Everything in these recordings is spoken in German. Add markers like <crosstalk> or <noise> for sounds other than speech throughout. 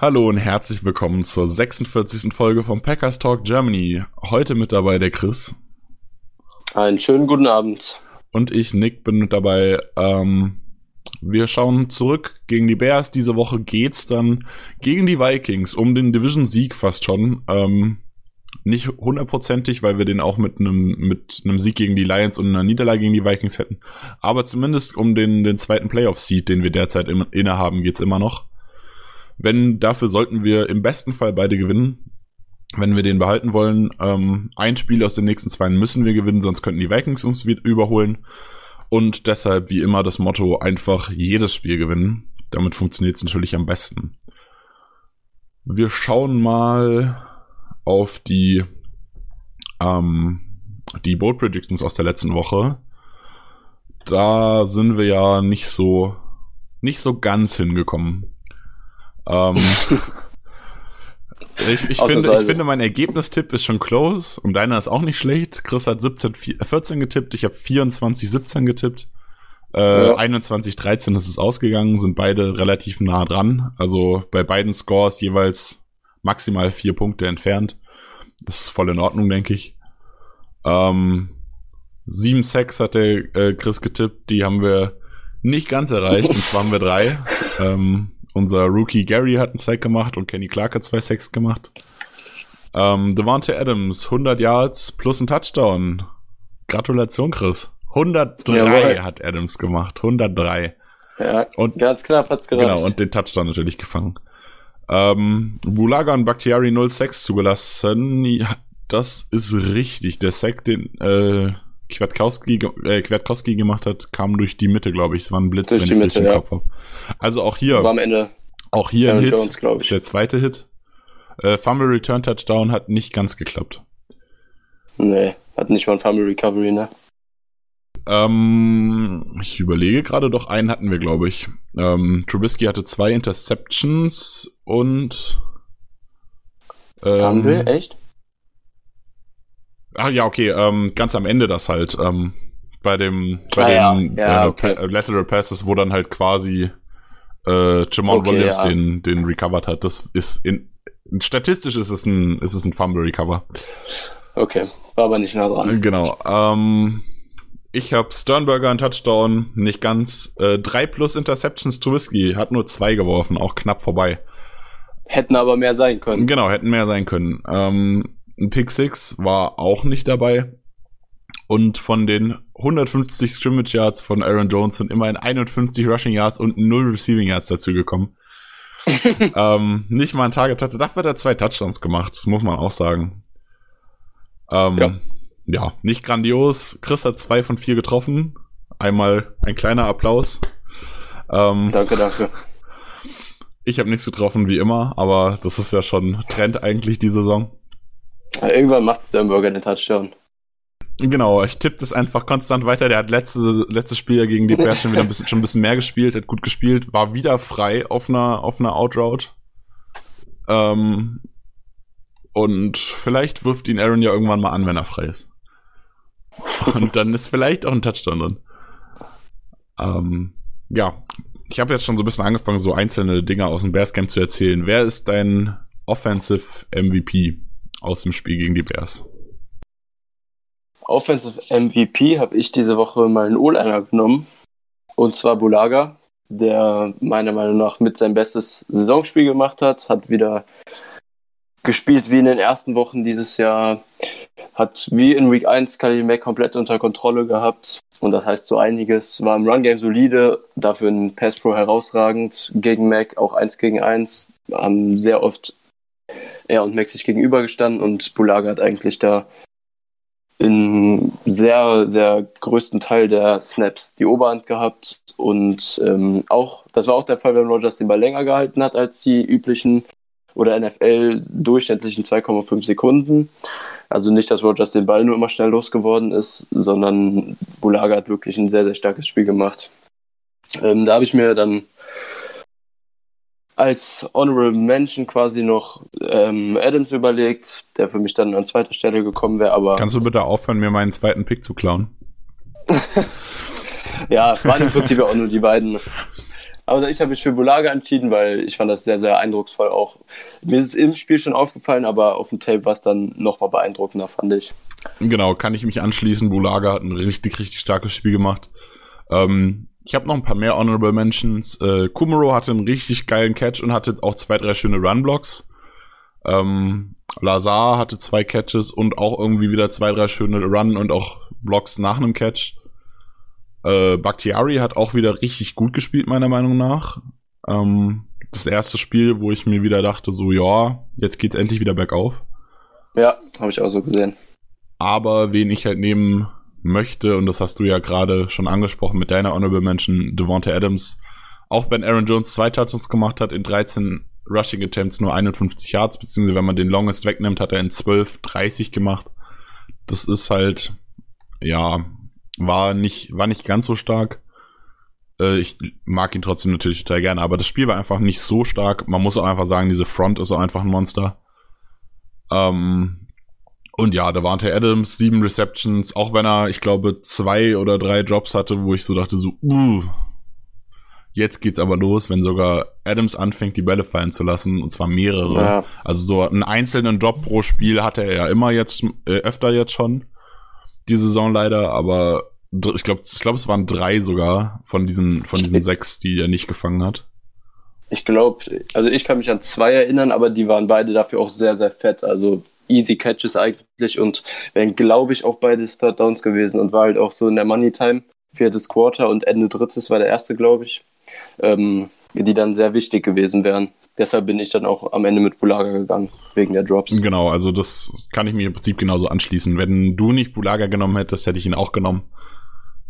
Hallo und herzlich willkommen zur 46. Folge vom Packers Talk Germany. Heute mit dabei der Chris. Einen schönen guten Abend. Und ich, Nick, bin mit dabei. Ähm, wir schauen zurück gegen die Bears. Diese Woche geht's dann gegen die Vikings um den Division-Sieg fast schon. Ähm, nicht hundertprozentig, weil wir den auch mit einem mit einem Sieg gegen die Lions und einer Niederlage gegen die Vikings hätten. Aber zumindest um den, den zweiten Playoff-Seed, den wir derzeit im, innehaben, geht's immer noch. Wenn, dafür sollten wir im besten Fall beide gewinnen. Wenn wir den behalten wollen, ähm, ein Spiel aus den nächsten zwei müssen wir gewinnen, sonst könnten die Vikings uns überholen. Und deshalb, wie immer, das Motto, einfach jedes Spiel gewinnen. Damit funktioniert es natürlich am besten. Wir schauen mal auf die, ähm, die Bold Predictions aus der letzten Woche. Da sind wir ja nicht so, nicht so ganz hingekommen. Ähm, <laughs> ich, ich, finde, ich finde, mein Ergebnistipp ist schon close und deiner ist auch nicht schlecht. Chris hat 17, 14 getippt, ich habe 24, 17 getippt. Äh, ja. 21, 13 ist es ausgegangen, sind beide relativ nah dran. Also bei beiden Scores jeweils maximal vier Punkte entfernt. Das ist voll in Ordnung, denke ich. Ähm, 7 Sacks hat der äh, Chris getippt, die haben wir nicht ganz erreicht, und zwar haben wir drei. <laughs> Ähm, unser Rookie Gary hat einen Sack gemacht und Kenny Clark hat zwei Sacks gemacht. Ähm, Devante Adams, 100 Yards plus ein Touchdown. Gratulation, Chris. 103 Jawohl. hat Adams gemacht. 103. Ja, und, ganz knapp hat's gereicht. Genau, und den Touchdown natürlich gefangen. Ähm, Bulaga und Bakhtiari 06 zugelassen. Ja, das ist richtig. Der Sack, den äh, Kwiatkowski, äh, Kwiatkowski gemacht hat, kam durch die Mitte, glaube ich. Es war ein Blitz, durch wenn ich es richtig im Kopf habe. Also auch hier. War am Ende. Auch hier ein Hit. Jones, ist der zweite Hit. Äh, Fumble Return Touchdown hat nicht ganz geklappt. Nee, hat nicht mal ein Fumble Recovery, ne? Ähm, ich überlege gerade, doch einen hatten wir, glaube ich. Ähm, Trubisky hatte zwei Interceptions und ähm, Fumble, echt? Ah ja, okay, ähm, ganz am Ende das halt. Ähm, bei dem bei ah, den ja. Ja, äh, okay. pa Lateral Passes, wo dann halt quasi äh, Jamal okay, Williams ja. den, den recovered hat. Das ist in, statistisch ist es ein, ist es ein Fumble Recover. Okay, war aber nicht nah dran. Genau. Ähm, ich habe Sternberger einen Touchdown, nicht ganz. Äh, drei plus Interceptions Trubisky, hat nur zwei geworfen, auch knapp vorbei. Hätten aber mehr sein können. Genau, hätten mehr sein können. Ähm, ein Pick 6 war auch nicht dabei. Und von den 150 Scrimmage Yards von Aaron Jones sind immerhin 51 Rushing Yards und 0 Receiving Yards dazu gekommen. <laughs> ähm, nicht mal ein Target hatte. Dafür hat er zwei Touchdowns gemacht. Das muss man auch sagen. Ähm, ja. ja, nicht grandios. Chris hat zwei von vier getroffen. Einmal ein kleiner Applaus. Ähm, danke, danke. Ich habe nichts getroffen, wie immer, aber das ist ja schon Trend eigentlich die Saison. Irgendwann macht Sternberger den Touchdown. Genau, ich tippe das einfach konstant weiter. Der hat letzte, letztes Spiel gegen die Bears schon wieder ein bisschen, schon ein bisschen mehr gespielt, hat gut gespielt, war wieder frei auf einer, auf einer Outroute. Ähm, und vielleicht wirft ihn Aaron ja irgendwann mal an, wenn er frei ist. Und dann ist vielleicht auch ein Touchdown drin. Ähm, ja, ich habe jetzt schon so ein bisschen angefangen, so einzelne Dinge aus dem Bears Camp zu erzählen. Wer ist dein Offensive MVP? Aus dem Spiel gegen die Bears? Offensive MVP habe ich diese Woche mal einen O-Liner genommen. Und zwar Bulaga, der meiner Meinung nach mit sein bestes Saisonspiel gemacht hat. Hat wieder gespielt wie in den ersten Wochen dieses Jahr. Hat wie in Week 1 Khalil Mack komplett unter Kontrolle gehabt. Und das heißt so einiges. War im Run-Game solide, dafür in Pass Pro herausragend. Gegen Mac auch 1 gegen 1. Haben sehr oft er und Max sich gegenübergestanden und Bulaga hat eigentlich da in sehr, sehr größten Teil der Snaps die Oberhand gehabt. Und ähm, auch, das war auch der Fall, wenn Rogers den Ball länger gehalten hat als die üblichen oder NFL durchschnittlichen 2,5 Sekunden. Also nicht, dass Rogers den Ball nur immer schnell losgeworden ist, sondern Bulaga hat wirklich ein sehr, sehr starkes Spiel gemacht. Ähm, da habe ich mir dann als Honorable Mention quasi noch ähm, Adams überlegt, der für mich dann an zweiter Stelle gekommen wäre, aber. Kannst du bitte aufhören, mir meinen zweiten Pick zu klauen? <laughs> ja, waren im Prinzip auch nur die beiden. Aber ich habe mich für Bulaga entschieden, weil ich fand das sehr, sehr eindrucksvoll auch. Mir ist es im Spiel schon aufgefallen, aber auf dem Tape war es dann nochmal beeindruckender, fand ich. Genau, kann ich mich anschließen. Bulaga hat ein richtig, richtig starkes Spiel gemacht. Ähm, ich habe noch ein paar mehr Honorable Mentions. Äh, Kumaro hatte einen richtig geilen Catch und hatte auch zwei, drei schöne Run-Blocks. Ähm, Lazar hatte zwei Catches und auch irgendwie wieder zwei, drei schöne Run und auch Blocks nach einem Catch. Äh, Bakhtiari hat auch wieder richtig gut gespielt, meiner Meinung nach. Ähm, das erste Spiel, wo ich mir wieder dachte, so, ja, jetzt geht's endlich wieder bergauf. Ja, habe ich auch so gesehen. Aber wen ich halt nehmen möchte, und das hast du ja gerade schon angesprochen mit deiner Honorable Mention, Devonta Adams, auch wenn Aaron Jones zwei Touchdowns gemacht hat, in 13 Rushing Attempts nur 51 Yards, beziehungsweise wenn man den Longest wegnimmt, hat er in 12 30 gemacht. Das ist halt, ja, war nicht, war nicht ganz so stark. Äh, ich mag ihn trotzdem natürlich total gerne, aber das Spiel war einfach nicht so stark. Man muss auch einfach sagen, diese Front ist auch einfach ein Monster. Ähm, und ja, da Devante Adams, sieben Receptions, auch wenn er, ich glaube, zwei oder drei Drops hatte, wo ich so dachte, so, uh, jetzt geht's aber los, wenn sogar Adams anfängt, die Bälle fallen zu lassen, und zwar mehrere. Ja. Also so einen einzelnen Drop pro Spiel hatte er ja immer jetzt, äh, öfter jetzt schon, die Saison leider, aber ich glaube, ich glaube, es waren drei sogar von diesen, von diesen sechs, die er nicht gefangen hat. Ich glaube, also ich kann mich an zwei erinnern, aber die waren beide dafür auch sehr, sehr fett. Also easy Catches eigentlich und wären, glaube ich, auch beide Start Downs gewesen und war halt auch so in der Money Time, viertes Quarter und Ende drittes war der erste, glaube ich, ähm, die dann sehr wichtig gewesen wären. Deshalb bin ich dann auch am Ende mit Bulaga gegangen, wegen der Drops. Genau, also das kann ich mir im Prinzip genauso anschließen. Wenn du nicht Bulaga genommen hättest, hätte ich ihn auch genommen.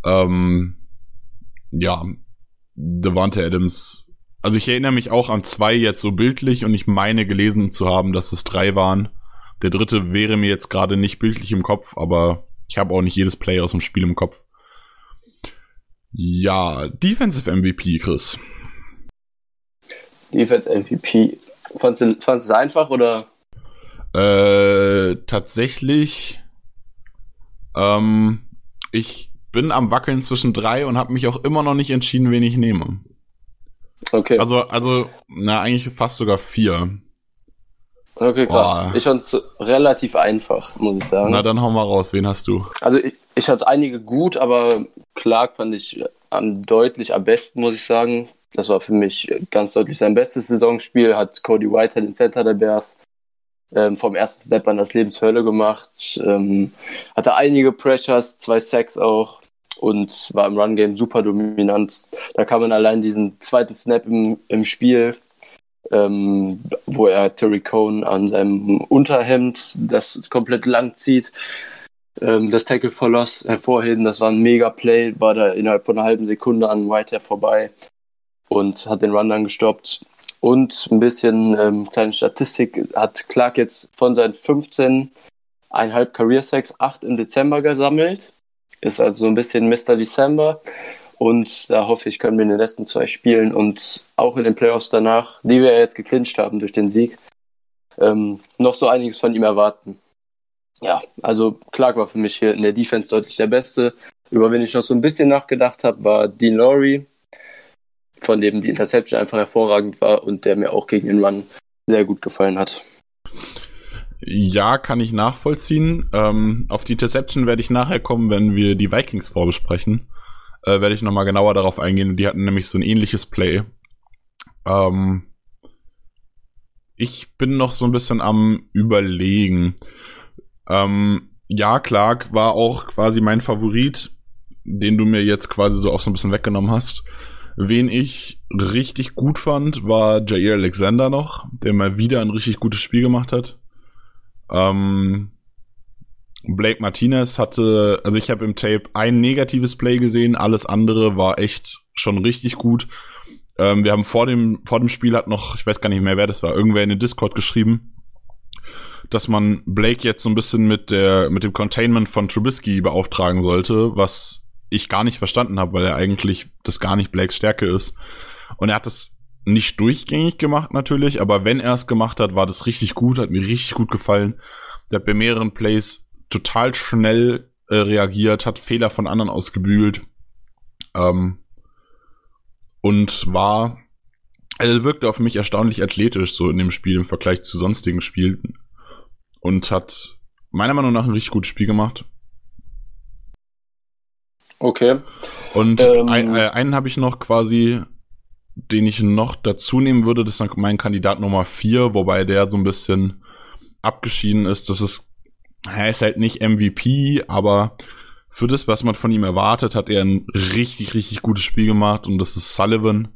Ähm, ja, Devante Adams. Also ich erinnere mich auch an zwei jetzt so bildlich und ich meine gelesen zu haben, dass es drei waren. Der dritte wäre mir jetzt gerade nicht bildlich im Kopf, aber ich habe auch nicht jedes Play aus dem Spiel im Kopf. Ja, Defensive MVP, Chris. Defense MVP. Fandest du, fandst du es einfach oder? Äh, tatsächlich. Ähm, ich bin am Wackeln zwischen drei und habe mich auch immer noch nicht entschieden, wen ich nehme. Okay. Also, also, na, eigentlich fast sogar vier. Okay, krass. Boah. Ich fand's relativ einfach, muss ich sagen. Na, dann hau mal raus. Wen hast du? Also, ich, ich hatte einige gut, aber Clark fand ich am deutlich am besten, muss ich sagen. Das war für mich ganz deutlich sein bestes Saisonspiel. Hat Cody Whitehead den Center der Bears ähm, vom ersten Step an das Lebenshölle gemacht. Ähm, hatte einige Pressures, zwei Sacks auch und war im Run-Game super dominant. Da kann man allein diesen zweiten Snap im, im Spiel ähm, wo er Terry Cohn an seinem Unterhemd das komplett lang zieht, ähm, das Tackle verlost hervorheben. Das war ein mega Play, war da innerhalb von einer halben Sekunde an Whitehair vorbei und hat den Run dann gestoppt. Und ein bisschen ähm, kleine Statistik hat Clark jetzt von seinen 15 eineinhalb Career Sacks 8 im Dezember gesammelt. Ist also so ein bisschen Mr. December. Und da hoffe ich, können wir in den letzten zwei Spielen und auch in den Playoffs danach, die wir jetzt geclincht haben durch den Sieg, ähm, noch so einiges von ihm erwarten. Ja, also Clark war für mich hier in der Defense deutlich der Beste. Über wen ich noch so ein bisschen nachgedacht habe, war Dean Laurie, von dem die Interception einfach hervorragend war und der mir auch gegen den Run sehr gut gefallen hat. Ja, kann ich nachvollziehen. Ähm, auf die Interception werde ich nachher kommen, wenn wir die Vikings vorbesprechen äh, werde ich nochmal genauer darauf eingehen. Die hatten nämlich so ein ähnliches Play. Ähm, ich bin noch so ein bisschen am überlegen. Ähm, ja, Clark war auch quasi mein Favorit, den du mir jetzt quasi so auch so ein bisschen weggenommen hast. Wen ich richtig gut fand, war Jair Alexander noch, der mal wieder ein richtig gutes Spiel gemacht hat. Ähm, Blake Martinez hatte, also ich habe im Tape ein negatives Play gesehen, alles andere war echt schon richtig gut. Ähm, wir haben vor dem, vor dem Spiel hat noch, ich weiß gar nicht mehr, wer das war, irgendwer in den Discord geschrieben, dass man Blake jetzt so ein bisschen mit der, mit dem Containment von Trubisky beauftragen sollte, was ich gar nicht verstanden habe, weil er eigentlich das gar nicht Blakes Stärke ist. Und er hat das nicht durchgängig gemacht natürlich, aber wenn er es gemacht hat, war das richtig gut, hat mir richtig gut gefallen. Der hat bei mehreren Plays total schnell äh, reagiert, hat Fehler von anderen ausgebügelt. Ähm, und war, also wirkte auf mich erstaunlich athletisch so in dem Spiel im Vergleich zu sonstigen Spielen und hat meiner Meinung nach ein richtig gutes Spiel gemacht. Okay. Und ähm, ein, äh, einen habe ich noch quasi, den ich noch dazu nehmen würde, das ist mein Kandidat Nummer vier, wobei der so ein bisschen abgeschieden ist. Das ist, er ist halt nicht MVP, aber für das, was man von ihm erwartet, hat er ein richtig, richtig gutes Spiel gemacht und das ist Sullivan,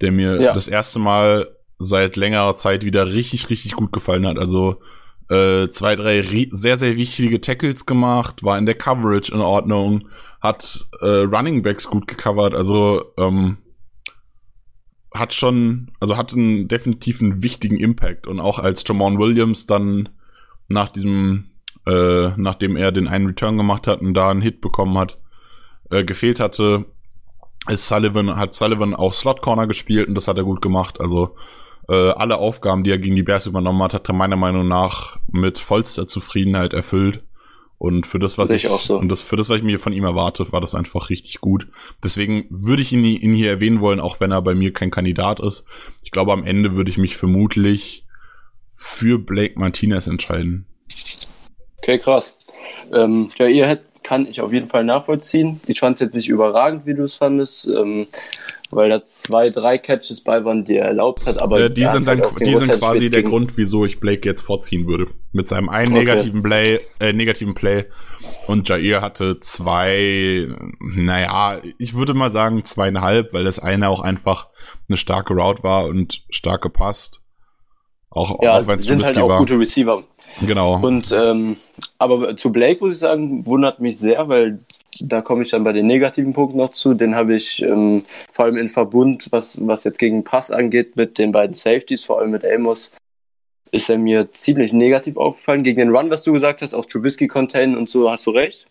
der mir ja. das erste Mal seit längerer Zeit wieder richtig, richtig gut gefallen hat. Also äh, zwei, drei sehr, sehr wichtige Tackles gemacht, war in der Coverage in Ordnung, hat äh, Running Backs gut gecovert, also ähm, hat schon, also hat einen definitiven wichtigen Impact und auch als Jamon Williams dann nach diesem äh, nachdem er den einen Return gemacht hat und da einen Hit bekommen hat, äh, gefehlt hatte, ist Sullivan, hat Sullivan auch Slot Corner gespielt und das hat er gut gemacht. Also äh, alle Aufgaben, die er gegen die Bears übernommen hat, hat er meiner Meinung nach mit vollster Zufriedenheit erfüllt. Und für das, was ich, ich so. und das, für das, was ich mir von ihm erwarte, war das einfach richtig gut. Deswegen würde ich ihn, ihn hier erwähnen wollen, auch wenn er bei mir kein Kandidat ist. Ich glaube, am Ende würde ich mich vermutlich für Blake Martinez entscheiden. Okay, krass. Ähm, ja, ihr kann ich auf jeden Fall nachvollziehen. Ich fand es jetzt nicht überragend, wie du es fandest, ähm, weil da zwei, drei Catches bei waren, die er erlaubt hat. Aber äh, die sind halt dann die sind quasi der Grund, wieso ich Blake jetzt vorziehen würde. Mit seinem einen okay. negativen Play, äh, negativen Play und Jair hatte zwei, naja, ich würde mal sagen zweieinhalb, weil das eine auch einfach eine starke Route war und stark gepasst. Auch, ja, auch wenn es sind halt auch war. gute Receiver. Genau. Und ähm, aber zu Blake muss ich sagen, wundert mich sehr, weil da komme ich dann bei den negativen Punkten noch zu. Den habe ich ähm, vor allem in Verbund, was, was jetzt gegen Pass angeht, mit den beiden Safeties, vor allem mit Amos, ist er mir ziemlich negativ aufgefallen. Gegen den Run, was du gesagt hast, auch Trubisky Contain und so, hast du recht.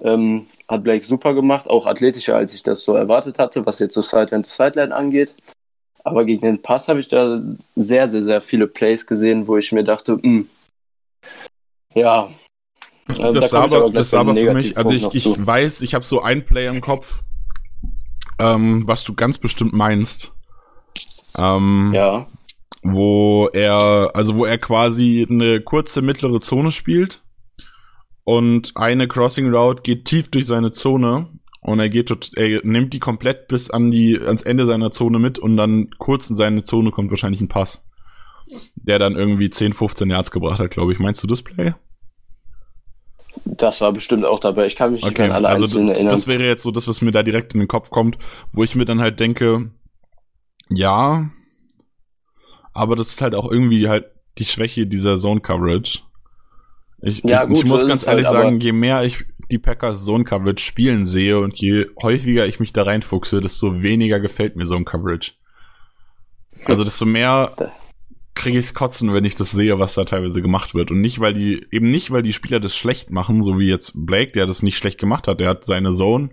Ähm, hat Blake super gemacht, auch athletischer, als ich das so erwartet hatte, was jetzt so Sideline to Sideline angeht. Aber gegen den Pass habe ich da sehr, sehr, sehr viele Plays gesehen, wo ich mir dachte, mh, hm, ja. Also das da aber, das sah aber für mich, also ich, ich weiß, ich habe so ein Play im Kopf, ähm, was du ganz bestimmt meinst. Ähm, ja. Wo er, also wo er quasi eine kurze mittlere Zone spielt und eine Crossing Route geht tief durch seine Zone und er geht, er nimmt die komplett bis an die, ans Ende seiner Zone mit und dann kurz in seine Zone kommt wahrscheinlich ein Pass. Der dann irgendwie 10, 15 Yards gebracht hat, glaube ich. Meinst du das Play? Das war bestimmt auch dabei. Ich kann mich okay, nicht an alle also einzelnen erinnern. Das wäre jetzt so das, was mir da direkt in den Kopf kommt, wo ich mir dann halt denke, ja, aber das ist halt auch irgendwie halt die Schwäche dieser Zone Coverage. Ich, ja, gut, ich muss ganz ehrlich halt, sagen, je mehr ich die Packers Zone Coverage spielen sehe und je häufiger ich mich da reinfuchse, desto weniger gefällt mir Zone Coverage. Also desto mehr kriege ich kotzen, wenn ich das sehe, was da teilweise gemacht wird. Und nicht, weil die, eben nicht, weil die Spieler das schlecht machen, so wie jetzt Blake, der das nicht schlecht gemacht hat. Der hat seine Zone,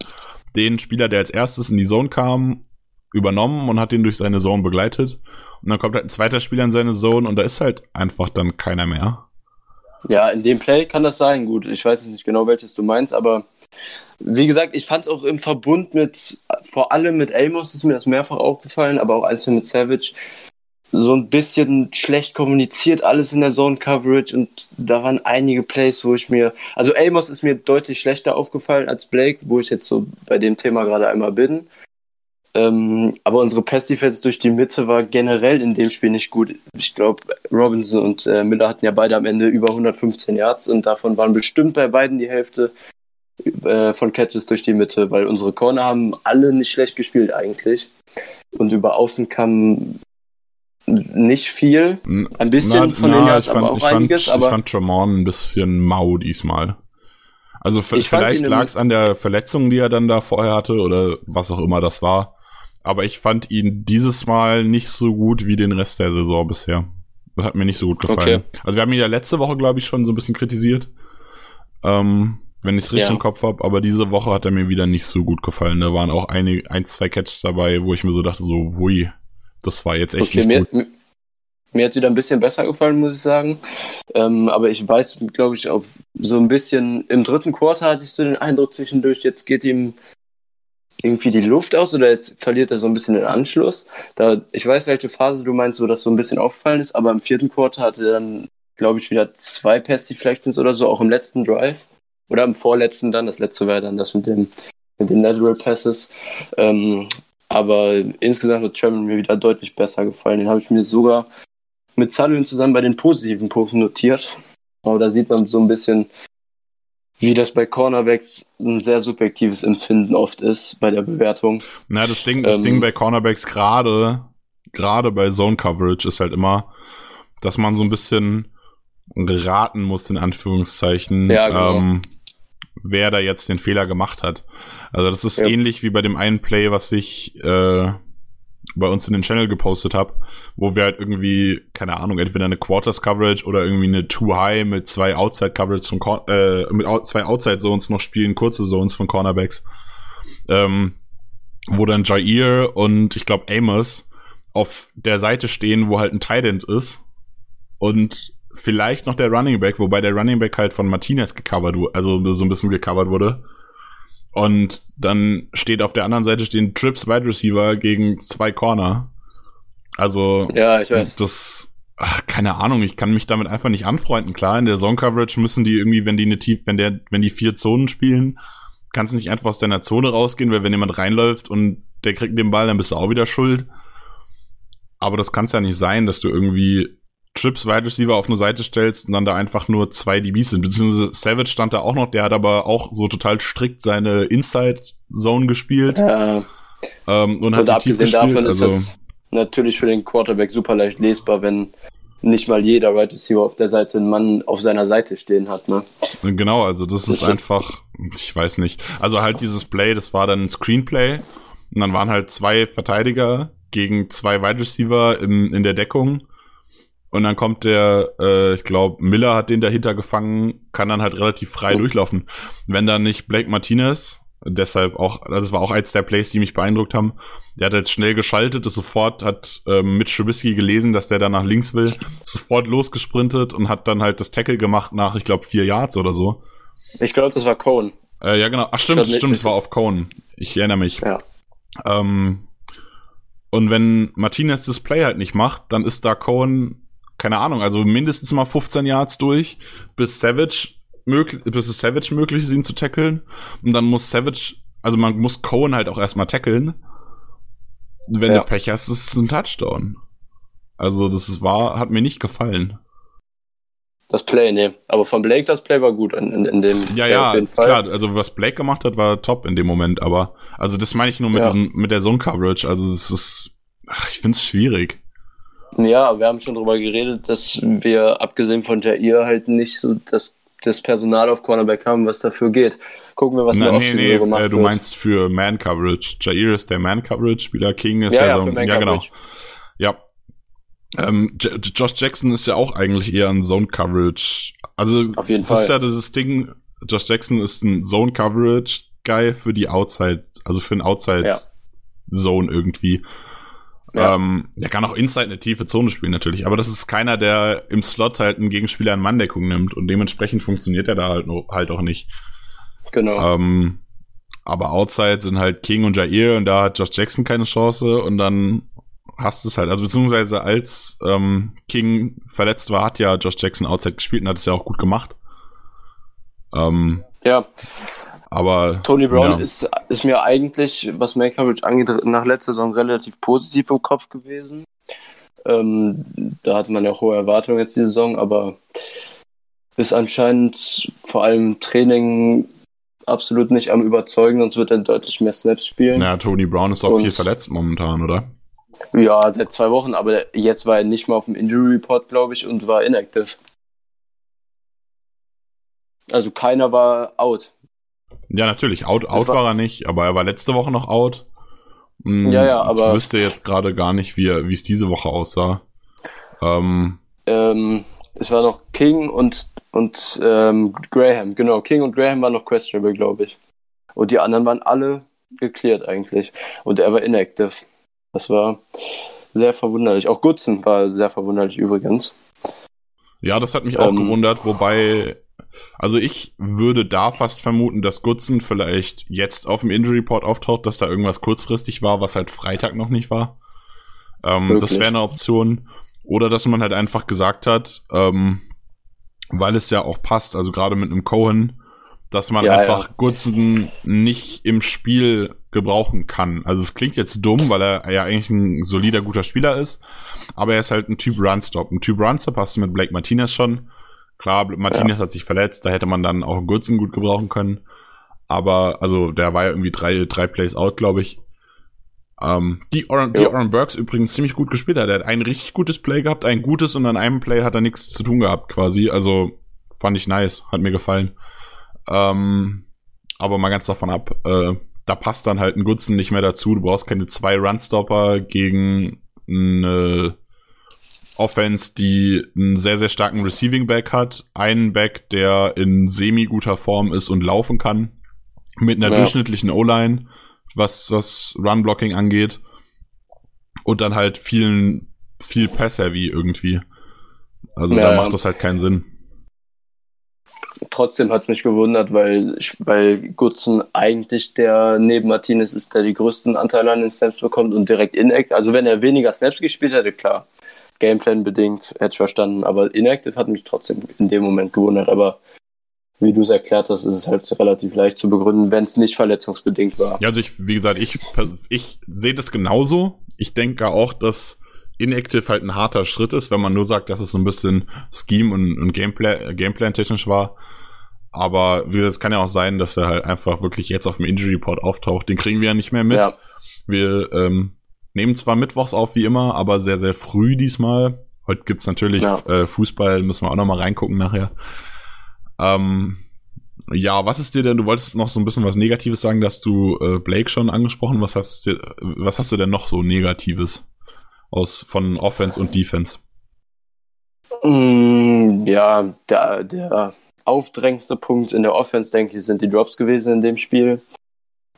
den Spieler, der als erstes in die Zone kam, übernommen und hat den durch seine Zone begleitet. Und dann kommt halt ein zweiter Spieler in seine Zone und da ist halt einfach dann keiner mehr. Ja, in dem Play kann das sein. Gut, ich weiß jetzt nicht genau, welches du meinst, aber wie gesagt, ich fand es auch im Verbund mit, vor allem mit Amos ist mir das mehrfach aufgefallen, aber auch einzeln mit Savage, so ein bisschen schlecht kommuniziert, alles in der Zone Coverage und da waren einige Plays, wo ich mir, also Amos ist mir deutlich schlechter aufgefallen als Blake, wo ich jetzt so bei dem Thema gerade einmal bin. Ähm, aber unsere Pass Defense durch die Mitte war generell in dem Spiel nicht gut. Ich glaube, Robinson und äh, Miller hatten ja beide am Ende über 115 Yards und davon waren bestimmt bei beiden die Hälfte äh, von Catches durch die Mitte, weil unsere Corner haben alle nicht schlecht gespielt eigentlich. Und über Außen kam nicht viel. Ein bisschen na, von na, den Yards, fand, aber auch einiges. Fand, aber ich fand Tremont ein bisschen mau diesmal. Also vielleicht lag es an der Verletzung, die er dann da vorher hatte oder was auch immer das war. Aber ich fand ihn dieses Mal nicht so gut wie den Rest der Saison bisher. Das hat mir nicht so gut gefallen. Okay. Also wir haben ihn ja letzte Woche, glaube ich, schon so ein bisschen kritisiert. Ähm, wenn ich es richtig ja. im Kopf habe, aber diese Woche hat er mir wieder nicht so gut gefallen. Da waren auch eine, ein, zwei Catches dabei, wo ich mir so dachte, so, hui, das war jetzt echt okay, nicht mir, gut. Mir hat sie da ein bisschen besser gefallen, muss ich sagen. Ähm, aber ich weiß, glaube ich, auf so ein bisschen im dritten Quarter hatte ich so den Eindruck zwischendurch, jetzt geht ihm irgendwie die Luft aus oder jetzt verliert er so ein bisschen den Anschluss. Da, ich weiß, welche Phase du meinst, wo das so ein bisschen aufgefallen ist, aber im vierten Quarter hatte er dann, glaube ich, wieder zwei Pass-Deflections oder so, auch im letzten Drive. Oder im vorletzten dann. Das letzte war dann das mit dem mit den Lateral Passes. Ähm, aber insgesamt hat Sherman mir wieder deutlich besser gefallen. Den habe ich mir sogar mit Sullivan zusammen bei den positiven Punkten notiert. Aber da sieht man so ein bisschen, wie das bei Cornerbacks ein sehr subjektives Empfinden oft ist bei der Bewertung. Na, das Ding, das ähm, Ding bei Cornerbacks gerade, gerade bei Zone Coverage ist halt immer, dass man so ein bisschen raten muss, in Anführungszeichen. Ja, genau. Ähm, wer da jetzt den Fehler gemacht hat. Also das ist ja. ähnlich wie bei dem einen Play, was ich äh, bei uns in den Channel gepostet habe, wo wir halt irgendwie, keine Ahnung, entweder eine Quarters Coverage oder irgendwie eine Too High mit zwei Outside Coverage von äh, mit zwei Outside Zones noch spielen, kurze Zones von Cornerbacks. Ähm, wo dann Jair und ich glaube Amos auf der Seite stehen, wo halt ein Tight End ist und vielleicht noch der Running Back, wobei der Running Back halt von Martinez gecovert wurde, also so ein bisschen gecovert wurde. Und dann steht auf der anderen Seite stehen Trips Wide Receiver gegen zwei Corner. Also, ja, ich weiß. Das, ach, keine Ahnung, ich kann mich damit einfach nicht anfreunden. Klar, in der Zone Coverage müssen die irgendwie, wenn die eine tief, wenn der, wenn die vier Zonen spielen, kannst du nicht einfach aus deiner Zone rausgehen, weil wenn jemand reinläuft und der kriegt den Ball, dann bist du auch wieder schuld. Aber das kann es ja nicht sein, dass du irgendwie Trips Wide Receiver auf eine Seite stellst und dann da einfach nur zwei DBs sind. Beziehungsweise Savage stand da auch noch, der hat aber auch so total strikt seine Inside Zone gespielt. Ja. Ähm, und, und abgesehen davon ist also, das natürlich für den Quarterback super leicht lesbar, wenn nicht mal jeder Right Receiver auf der Seite einen Mann auf seiner Seite stehen hat, ne? Genau, also das, das ist einfach, ich weiß nicht. Also halt dieses Play, das war dann ein Screenplay und dann waren halt zwei Verteidiger gegen zwei Wide Receiver in, in der Deckung und dann kommt der, äh, ich glaube, Miller hat den dahinter gefangen, kann dann halt relativ frei oh. durchlaufen. Wenn dann nicht Blake Martinez, deshalb auch, also es war auch eins der Plays, die mich beeindruckt haben, der hat jetzt schnell geschaltet, ist sofort hat ähm, Mitch Trubisky gelesen, dass der da nach links will, sofort losgesprintet und hat dann halt das Tackle gemacht nach, ich glaube, vier Yards oder so. Ich glaube, das war Cohen. Äh, ja, genau. Ach, stimmt, stimmt, es war auf Cohen. Ich erinnere mich. Ja. Ähm, und wenn Martinez das Play halt nicht macht, dann ist da Cohen keine Ahnung, also mindestens mal 15 Yards durch, bis Savage möglich, bis es Savage möglich ist, ihn zu tackeln. Und dann muss Savage, also man muss Cohen halt auch erstmal tackeln. Wenn ja. du Pech hast, ist es ein Touchdown. Also das war, hat mir nicht gefallen. Das Play, nee. Aber von Blake das Play war gut in, in, in dem Ja, Play ja, klar. Also was Blake gemacht hat, war top in dem Moment. Aber also das meine ich nur mit ja. diesem, mit der Zone Coverage. Also das ist, ach, ich find's schwierig. Ja, wir haben schon darüber geredet, dass wir abgesehen von Jair halt nicht so das, das Personal auf Cornerback haben, was dafür geht. Gucken wir, was Na, nee, nee, gemacht äh, du wird. meinst für Man-Coverage. Jair ist der Man-Coverage-Spieler, King ist ja, der ja, so, ja genau. Ja. Ähm, Josh Jackson ist ja auch eigentlich eher ein Zone-Coverage. Also auf jeden das Fall. ist ja dieses Ding, Josh Jackson ist ein Zone-Coverage-Guy für die Outside, also für ein Outside-Zone ja. irgendwie. Ja. Ähm, der kann auch Inside eine tiefe Zone spielen natürlich, aber das ist keiner, der im Slot halt einen Gegenspieler in Manndeckung nimmt und dementsprechend funktioniert er da halt, halt auch nicht. Genau. Ähm, aber Outside sind halt King und Jair und da hat Josh Jackson keine Chance und dann hast du es halt. Also beziehungsweise als ähm, King verletzt war, hat ja Josh Jackson Outside gespielt und hat es ja auch gut gemacht. Ähm, ja. Aber Tony Brown ja. ist, ist mir eigentlich, was Man Coverage angeht, nach letzter Saison relativ positiv im Kopf gewesen. Ähm, da hatte man ja hohe Erwartungen jetzt die Saison, aber ist anscheinend vor allem Training absolut nicht am überzeugen, sonst wird er deutlich mehr Snaps spielen. Ja, Tony Brown ist auch Und, viel verletzt momentan, oder? Ja, seit zwei Wochen, aber jetzt war er nicht mal auf dem Injury Report, glaube ich, und war inactive. Also keiner war out. Ja, natürlich. Out, out war, war er nicht, aber er war letzte Woche noch out. Hm, Ja, ja, aber- Ich wüsste jetzt gerade gar nicht, wie es diese Woche aussah. Ähm, Ähm, es war noch King und, und ähm, Graham, genau. King und Graham waren noch questionable, glaube ich. Und die anderen waren alle geklärt eigentlich. Und er war inactive. Das war sehr verwunderlich. Auch Gutzen war sehr verwunderlich übrigens. ja, das hat mich auch Ähm. gewundert, wobei, also ich würde da fast vermuten, dass Gutzen vielleicht jetzt auf dem Injury Report auftaucht, dass da irgendwas kurzfristig war, was halt Freitag noch nicht war. Ähm, das wäre eine Option. Oder dass man halt einfach gesagt hat, ähm, weil es ja auch passt, also gerade mit einem Cohen, dass man Ja, einfach ja. Gutzen nicht im Spiel gebrauchen kann. Also es klingt jetzt dumm, weil er ja eigentlich ein solider, guter Spieler ist, aber er ist halt ein Typ Runstop. Ein Typ Runstop hast du mit Blake Martinez schon. Klar, Martinez hat sich verletzt, da hätte man dann auch Gutzen gut gebrauchen können. Aber, also, der war ja irgendwie drei, drei Plays out, glaube ich. Ähm, die Oren, die Ja. Oren Burks übrigens ziemlich gut gespielt hat. Er hat ein richtig gutes Play gehabt, ein gutes und an einem Play hat er nichts zu tun gehabt, quasi. Also, fand ich nice, hat mir gefallen. Ähm, aber mal ganz davon ab, äh, da passt dann halt ein Gutzen nicht mehr dazu. Du brauchst keine zwei Runstopper gegen eine Offense, die einen sehr, sehr starken Receiving Back hat. Einen Back, der in semi-guter Form ist und laufen kann. Mit einer Ja. durchschnittlichen O-Line, was, was Run-Blocking angeht. Und dann halt vielen, viel Pass-Heavy irgendwie. Also Ja, da macht das halt keinen Sinn. Trotzdem hat es mich gewundert, weil, weil Gutzen eigentlich der neben Martinez ist, der die größten Anteile an den Snaps bekommt und direkt inactive. Also wenn er weniger Snaps gespielt hätte, klar. Gameplan bedingt, hätte ich verstanden. Aber inactive hat mich trotzdem in dem Moment gewundert. Aber wie du es erklärt hast, ist es halt relativ leicht zu begründen, wenn es nicht verletzungsbedingt war. Ja, also ich, wie gesagt, ich, ich sehe das genauso. Ich denke auch, dass Inactive halt ein harter Schritt ist, wenn man nur sagt, dass es so ein bisschen Scheme und, und Gameplay, Gameplan technisch war. Aber wie gesagt, es kann ja auch sein, dass er halt einfach wirklich jetzt auf dem Injury Report auftaucht. Den kriegen wir ja nicht mehr mit. Ja. Wir ähm, nehmen zwar mittwochs auf wie immer, aber sehr, sehr früh diesmal. Heute gibt's natürlich Ja. äh, Fußball, müssen wir auch noch mal reingucken nachher. Ähm, ja, was ist dir denn, du wolltest noch so ein bisschen was Negatives sagen, dass du äh, Blake schon angesprochen, was hast, du, was hast du denn noch so Negatives aus von Offense und Defense? Mm, ja, der, der aufdrängendste Punkt in der Offense, denke ich, sind die Drops gewesen in dem Spiel.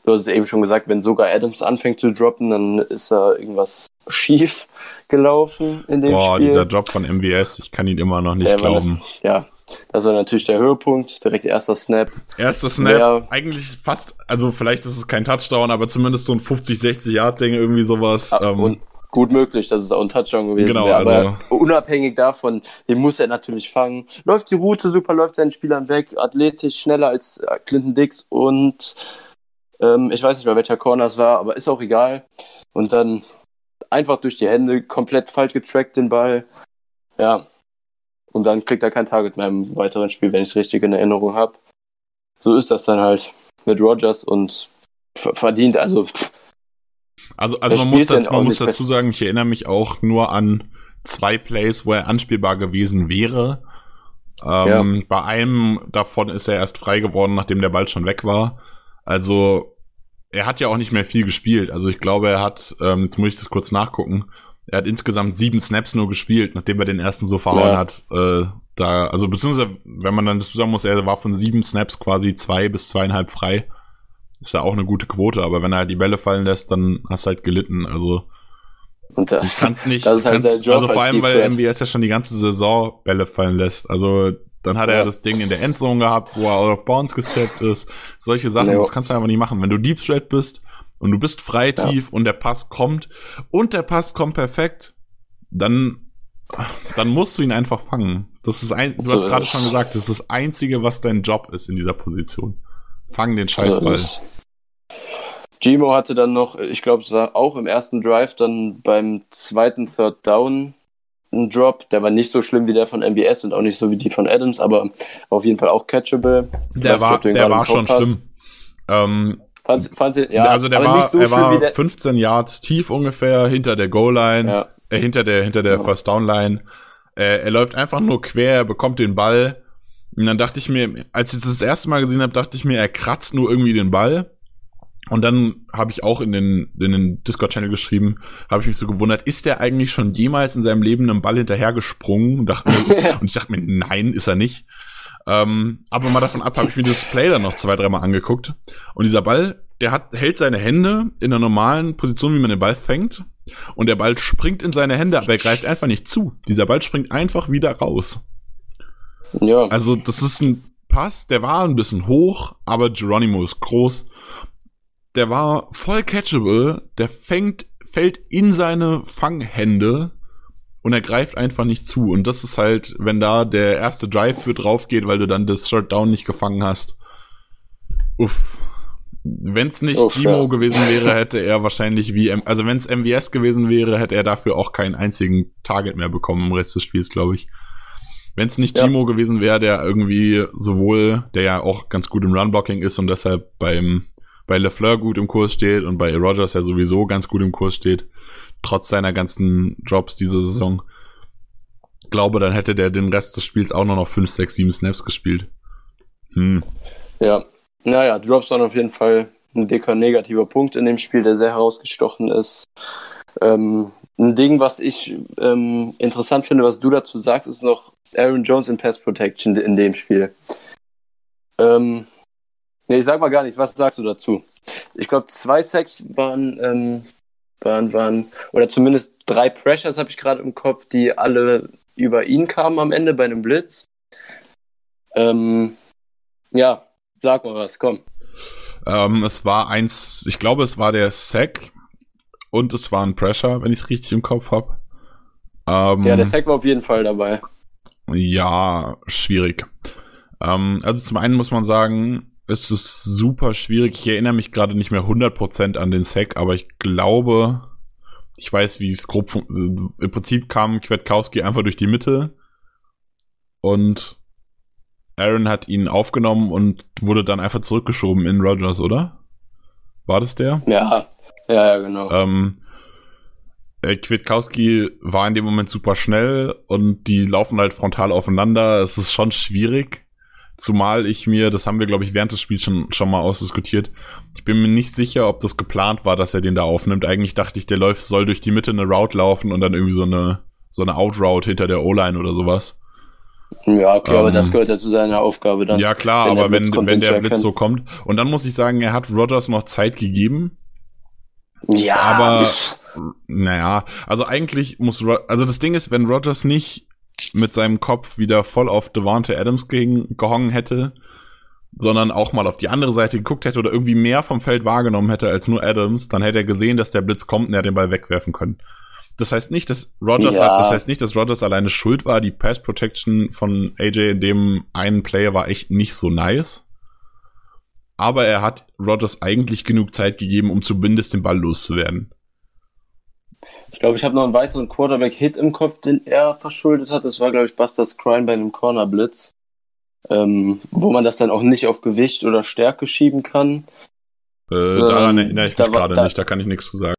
Du hast es eben schon gesagt, wenn sogar Adams anfängt zu droppen, dann ist da irgendwas schief gelaufen in dem Boah, Spiel. dieser Drop von MWS, ich kann ihn immer noch nicht Der war- glauben. Ja, das war natürlich der Höhepunkt, direkt erster Snap. Erster Snap, Wer- eigentlich fast, also vielleicht ist es kein Touchdown, aber zumindest so ein 50, 60 Yard Ding, irgendwie sowas. Ah, ähm, und gut möglich, dass es auch ein Touchdown gewesen Genau, wäre. Aber also- unabhängig davon, den muss er natürlich fangen. Läuft die Route super, läuft seinen Spielern weg, athletisch, schneller als äh, Clinton Dix und ähm, ich weiß nicht, bei welcher Corner es war, aber ist auch egal. Und dann einfach durch die Hände, komplett falsch getrackt den Ball. Ja. Und dann kriegt er kein Target mehr im weiteren Spiel, wenn ich es richtig in Erinnerung habe. So ist das dann halt mit Rogers und ver- verdient, also pff, Also, also man muss, das, ja man muss dazu sagen, ich erinnere mich auch nur an zwei Plays, wo er anspielbar gewesen wäre. Ähm, Bei einem davon ist er erst frei geworden, nachdem der Ball schon weg war. Also er hat ja auch nicht mehr viel gespielt. Also ich glaube, er hat, ähm, jetzt muss ich das kurz nachgucken, er hat insgesamt sieben Snaps nur gespielt, nachdem er den ersten so verhauen Ja. hat. Äh, da, also beziehungsweise, wenn man dann dazu sagen muss, er war von sieben Snaps quasi zwei bis zweieinhalb frei. Ist ja auch eine gute Quote, aber wenn er halt die Bälle fallen lässt, dann hast du halt gelitten. Also da, du kannst <laughs> nicht. Das ist halt kannst, Job also vor allem, weil. MBS ja schon die ganze Saison Bälle fallen lässt. Also dann hat er ja Ja. das Ding in der Endzone gehabt, wo er out of bounds gesteppt ist. Solche Sachen, Ja. das kannst du einfach nicht machen. Wenn du Deep Threat bist und du bist frei tief und der Pass kommt und der Pass kommt perfekt, dann dann musst du ihn einfach fangen. Das ist ein, du hast gerade schon gesagt, das ist das einzige, was dein Job ist in dieser Position. Fang den Scheißball. Gimo hatte dann noch, ich glaube, es war auch im ersten Drive, dann beim zweiten Third Down einen Drop. Der war nicht so schlimm wie der von MBS und auch nicht so wie die von Adams, aber auf jeden Fall auch catchable. Der nicht, war, der war schon hast. schlimm. Ähm, Fand's, fand's, ja, also der war, so er war wie der. 15 Yards tief ungefähr hinter der Goal-Line, Ja, äh, hinter der, hinter der Ja. First Down-Line. Äh, er läuft einfach nur quer, er bekommt den Ball. Und dann dachte ich mir, als ich das das erste Mal gesehen habe, dachte ich mir, er kratzt nur irgendwie den Ball. Und dann habe ich auch in den, in den Discord-Channel geschrieben, habe ich mich so gewundert, ist der eigentlich schon jemals in seinem Leben einem Ball hinterhergesprungen? Und, dachte <laughs> und ich dachte mir, nein, ist er nicht. Ähm, aber mal davon ab, habe ich mir das Play dann noch zwei, dreimal angeguckt. Und dieser Ball, der hat, hält seine Hände in der normalen Position, wie man den Ball fängt. Und der Ball springt in seine Hände, aber er greift einfach nicht zu. Dieser Ball springt einfach wieder raus. Ja. Also, das ist ein Pass, der war ein bisschen hoch, aber Geronimo ist groß. Der war voll catchable, der fängt, fällt in seine Fanghände und er greift einfach nicht zu. Und das ist halt, wenn da der erste Drive für drauf geht, weil du dann das Short Down nicht gefangen hast. Uff. Wenn es nicht Uff, Timo ja. gewesen wäre, hätte er wahrscheinlich wie, also wenn es MVS gewesen wäre, hätte er dafür auch keinen einzigen Target mehr bekommen im Rest des Spiels, glaube ich. Wenn es nicht ja. Timo gewesen wäre, der irgendwie sowohl, der ja auch ganz gut im Runblocking ist und deshalb beim bei LeFleur gut im Kurs steht und bei Rogers ja sowieso ganz gut im Kurs steht, trotz seiner ganzen Drops diese Saison. Glaube, dann hätte der den Rest des Spiels auch nur noch 5, 6, 7 Snaps gespielt. Hm. Ja, naja, Drops waren auf jeden Fall ein dicker negativer Punkt in dem Spiel, der sehr herausgestochen ist. Ähm, ein Ding, was ich ähm, interessant finde, was du dazu sagst, ist noch Aaron Jones in Pass Protection in dem Spiel. Ähm, nee, ich sag mal gar nichts. Was sagst du dazu? Ich glaube, zwei Sacks waren ähm, waren, waren, oder zumindest drei Pressures habe ich gerade im Kopf, die alle über ihn kamen am Ende bei einem Blitz. Ähm, ja, sag mal was, komm. Ähm, es war eins, ich glaube, es war der Sack und es war ein Pressure, wenn ich es richtig im Kopf habe. Ähm, ja, der Sack war auf jeden Fall dabei. Ja, schwierig. Ähm, also zum einen muss man sagen, es ist super schwierig. Ich erinnere mich gerade nicht mehr 100% an den Sack, aber ich glaube, ich weiß, wie es grob im Prinzip kam Kwiatkowski einfach durch die Mitte und Aaron hat ihn aufgenommen und wurde dann einfach zurückgeschoben in Rogers, oder? War das der? Ja, ja, ja genau. Ähm, äh, Kwiatkowski war in dem Moment super schnell und die laufen halt frontal aufeinander. Es ist schon schwierig. Zumal ich mir, das haben wir, glaube ich, während des Spiels schon, schon mal ausdiskutiert, ich bin mir nicht sicher, ob das geplant war, dass er den da aufnimmt. Eigentlich dachte ich, der läuft, soll durch die Mitte eine Route laufen und dann irgendwie so eine, so eine Outroute hinter der O-Line oder sowas. Ja, okay, ähm, aber das ähm, gehört ja zu seiner Aufgabe dann. Ja, klar, aber wenn, kommt, wenn der Blitz so kommt. Und dann muss ich sagen, er hat Rogers noch Zeit gegeben. Ja. Aber, naja, also eigentlich muss, also das Ding ist, wenn Rogers nicht mit seinem Kopf wieder voll auf Devante Adams gehongen hätte, sondern auch mal auf die andere Seite geguckt hätte oder irgendwie mehr vom Feld wahrgenommen hätte als nur Adams, dann hätte er gesehen, dass der Blitz kommt und er den Ball wegwerfen können. Das heißt nicht, dass Rogers, ja. das heißt nicht, dass Rogers alleine schuld war. Die Pass Protection von AJ in dem einen Player war echt nicht so nice. Aber er hat Rogers eigentlich genug Zeit gegeben, um zumindest den Ball loszuwerden. Ich glaube, ich habe noch einen weiteren Quarterback-Hit im Kopf, den er verschuldet hat. Das war, glaube ich, Buster Scrine bei einem Corner-Blitz, ähm, wo man das dann auch nicht auf Gewicht oder Stärke schieben kann. Äh, daran erinnere ich mich gerade nicht, da kann ich nichts zu sagen.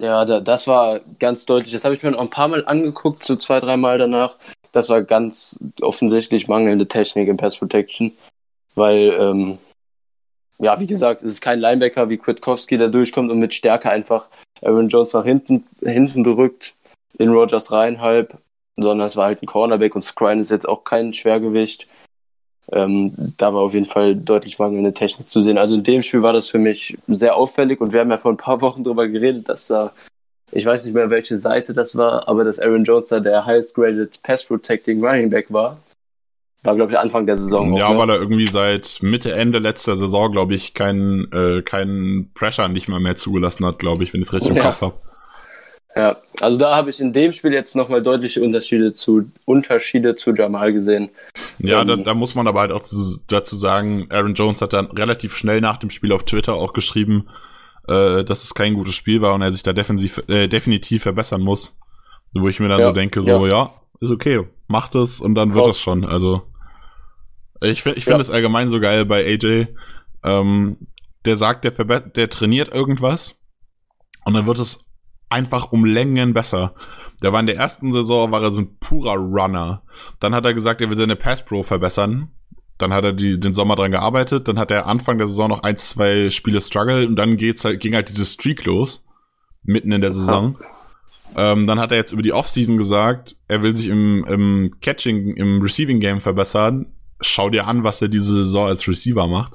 Ja, da, das war ganz deutlich. Das habe ich mir noch ein paar Mal angeguckt, so zwei, drei Mal danach. Das war ganz offensichtlich mangelnde Technik im Pass Protection, weil ähm, ja, wie gesagt, es ist kein Linebacker wie Kwiatkowski, der durchkommt und mit Stärke einfach Aaron Jones nach hinten, hinten drückt, in Rogers rein halb, sondern es war halt ein Cornerback und Scrine ist jetzt auch kein Schwergewicht. Ähm, da war auf jeden Fall deutlich mangelnde Technik zu sehen. Also in dem Spiel war das für mich sehr auffällig und wir haben ja vor ein paar Wochen darüber geredet, dass da, ich weiß nicht mehr welche Seite das war, aber dass Aaron Jones da der highest graded Pass Protecting Running Back war. War, glaube ich, Anfang der Saison. Ja, auch, ne? weil er irgendwie seit Mitte, Ende letzter Saison, glaube ich, keinen äh, keinen Pressure nicht mal mehr zugelassen hat, glaube ich, wenn ich es richtig im ja. Kopf habe. Ja, also da habe ich in dem Spiel jetzt nochmal deutliche Unterschiede zu Unterschiede zu Jamal gesehen. Ja, ähm, da, da muss man aber halt auch dazu sagen, Aaron Jones hat dann relativ schnell nach dem Spiel auf Twitter auch geschrieben, äh, dass es kein gutes Spiel war und er sich da defensiv, äh, definitiv verbessern muss. Wo ich mir dann ja, so denke, so, ja. ja, ist okay, macht es und dann wird es schon. Also ich finde ich finde es ja. allgemein so geil bei AJ. Ähm, der sagt, der, der trainiert irgendwas und dann wird es einfach um Längen besser. Der war in der ersten Saison war er so ein purer Runner. Dann hat er gesagt, er will seine Pass Pro verbessern Dann hat er die, den Sommer dran gearbeitet, dann hat er Anfang der Saison noch ein, zwei Spiele struggle und dann geht's halt, ging halt dieses Streak los, mitten in der Saison. Ähm, dann hat er jetzt über die Offseason gesagt, er will sich im, im Catching, im Receiving Game verbessern. Schau dir an, was er diese Saison als Receiver macht.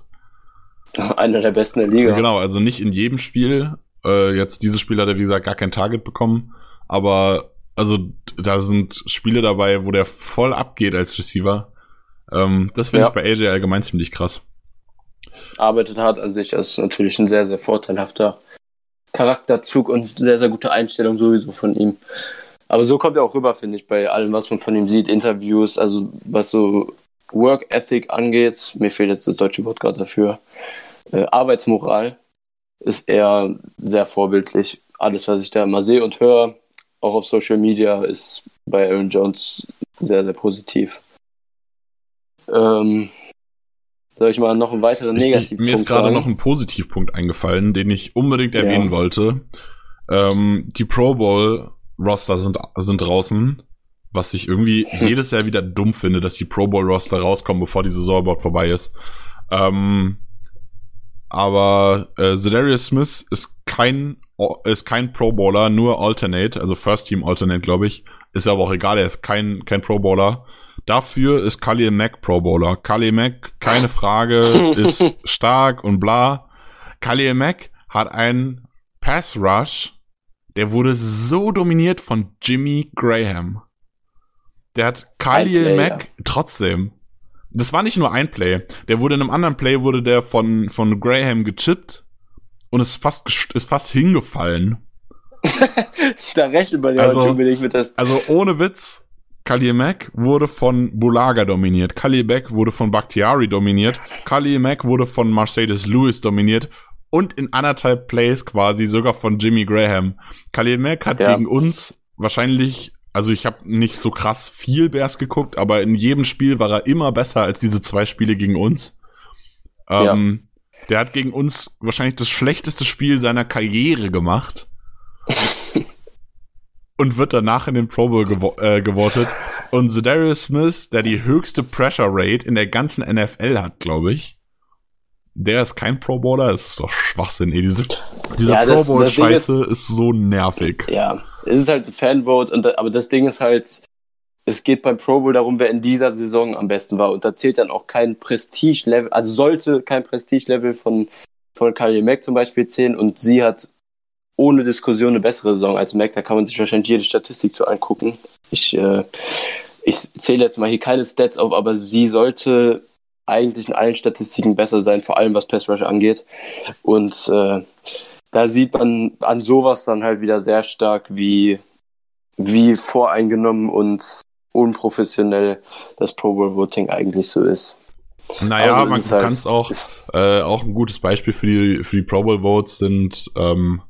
<laughs> Einer der besten der Liga. Genau, also nicht in jedem Spiel. Äh, jetzt dieses Spiel hat er, wie gesagt, gar kein Target bekommen. Aber also da sind Spiele dabei, wo der voll abgeht als Receiver. Ähm, das finde Ja. ich bei AJ allgemein ziemlich krass. arbeitet hart an sich. Das ist natürlich ein sehr, sehr vorteilhafter Charakterzug und sehr, sehr gute Einstellung sowieso von ihm. Aber so kommt er auch rüber, finde ich, bei allem, was man von ihm sieht, Interviews, also was so Work Ethic angeht. Mir fehlt jetzt das deutsche Wort gerade dafür. Äh, Arbeitsmoral ist er sehr vorbildlich. Alles, was ich da mal sehe und höre, auch auf Social Media, ist bei Aaron Jones sehr, sehr positiv. Ähm, soll ich mal noch einen weiteren Negativpunkt mir ist gerade noch ein Positivpunkt eingefallen, den ich unbedingt Ja. erwähnen wollte. Ähm, die Pro Bowl Roster sind, sind draußen, was ich irgendwie <laughs> jedes Jahr wieder dumm finde, dass die Pro Bowl Roster rauskommen, bevor die Saison überhaupt vorbei ist. Ähm, aber äh, Zedarius Smith ist kein ist kein Pro Bowler, nur Alternate, also First Team Alternate, glaube ich. Ist aber auch egal, er ist kein kein Pro Bowler. Dafür ist Khalil Mack Pro Bowler. Khalil Mack, keine Frage, <laughs> ist stark und bla. Khalil Mack hat einen Pass Rush, der wurde so dominiert von Jimmy Graham. Der hat Khalil Play, Mack trotzdem. Das war nicht nur ein Play. Der wurde in einem anderen Play wurde der von von Graham gechippt und ist fast ist fast hingefallen. <laughs> Da rechnet man ja Also- unbedingt mit das. Also ohne Witz, Khalil Mack wurde von Bulaga dominiert. Khalil Mack wurde von Bakhtiari dominiert. Khalil Mack wurde von Mercedes Lewis dominiert. Und in anderthalb Plays quasi sogar von Jimmy Graham. Khalil Mack hat Ja. gegen uns wahrscheinlich, also ich habe nicht so krass viel Bears geguckt, aber in jedem Spiel war er immer besser als diese zwei Spiele gegen uns. Ähm, Der hat gegen uns wahrscheinlich das schlechteste Spiel seiner Karriere gemacht. <laughs> und wird danach in den Pro Bowl gewo äh, gewotet. Und Zedarius Smith, der die höchste Pressure Rate in der ganzen NFL hat, glaube ich. Der ist kein Pro Bowler, das ist doch Schwachsinn, ey. Diese, diese Ja, Pro Bowl Scheiße ist, so nervig. Ja, es ist halt ein Fanvote, und aber das Ding ist halt, es geht beim Pro Bowl darum, wer in dieser Saison am besten war. Und da zählt dann auch kein Prestige-Level, also sollte kein Prestige-Level von, von Khalil Mack zum Beispiel zählen. Und sie hat ohne Diskussion eine bessere Saison als Mack. Da kann man sich wahrscheinlich jede Statistik zu angucken. Ich, äh, ich zähle jetzt mal hier keine Stats auf, aber sie sollte eigentlich in allen Statistiken besser sein, vor allem was Pass Rush angeht. Und äh, da sieht man an sowas dann halt wieder sehr stark, wie, wie voreingenommen und unprofessionell das Pro Bowl Voting eigentlich so ist. Naja, Also man halt- kann es auch, äh, auch ein gutes Beispiel für die, für die Pro Bowl Votes sind, ähm,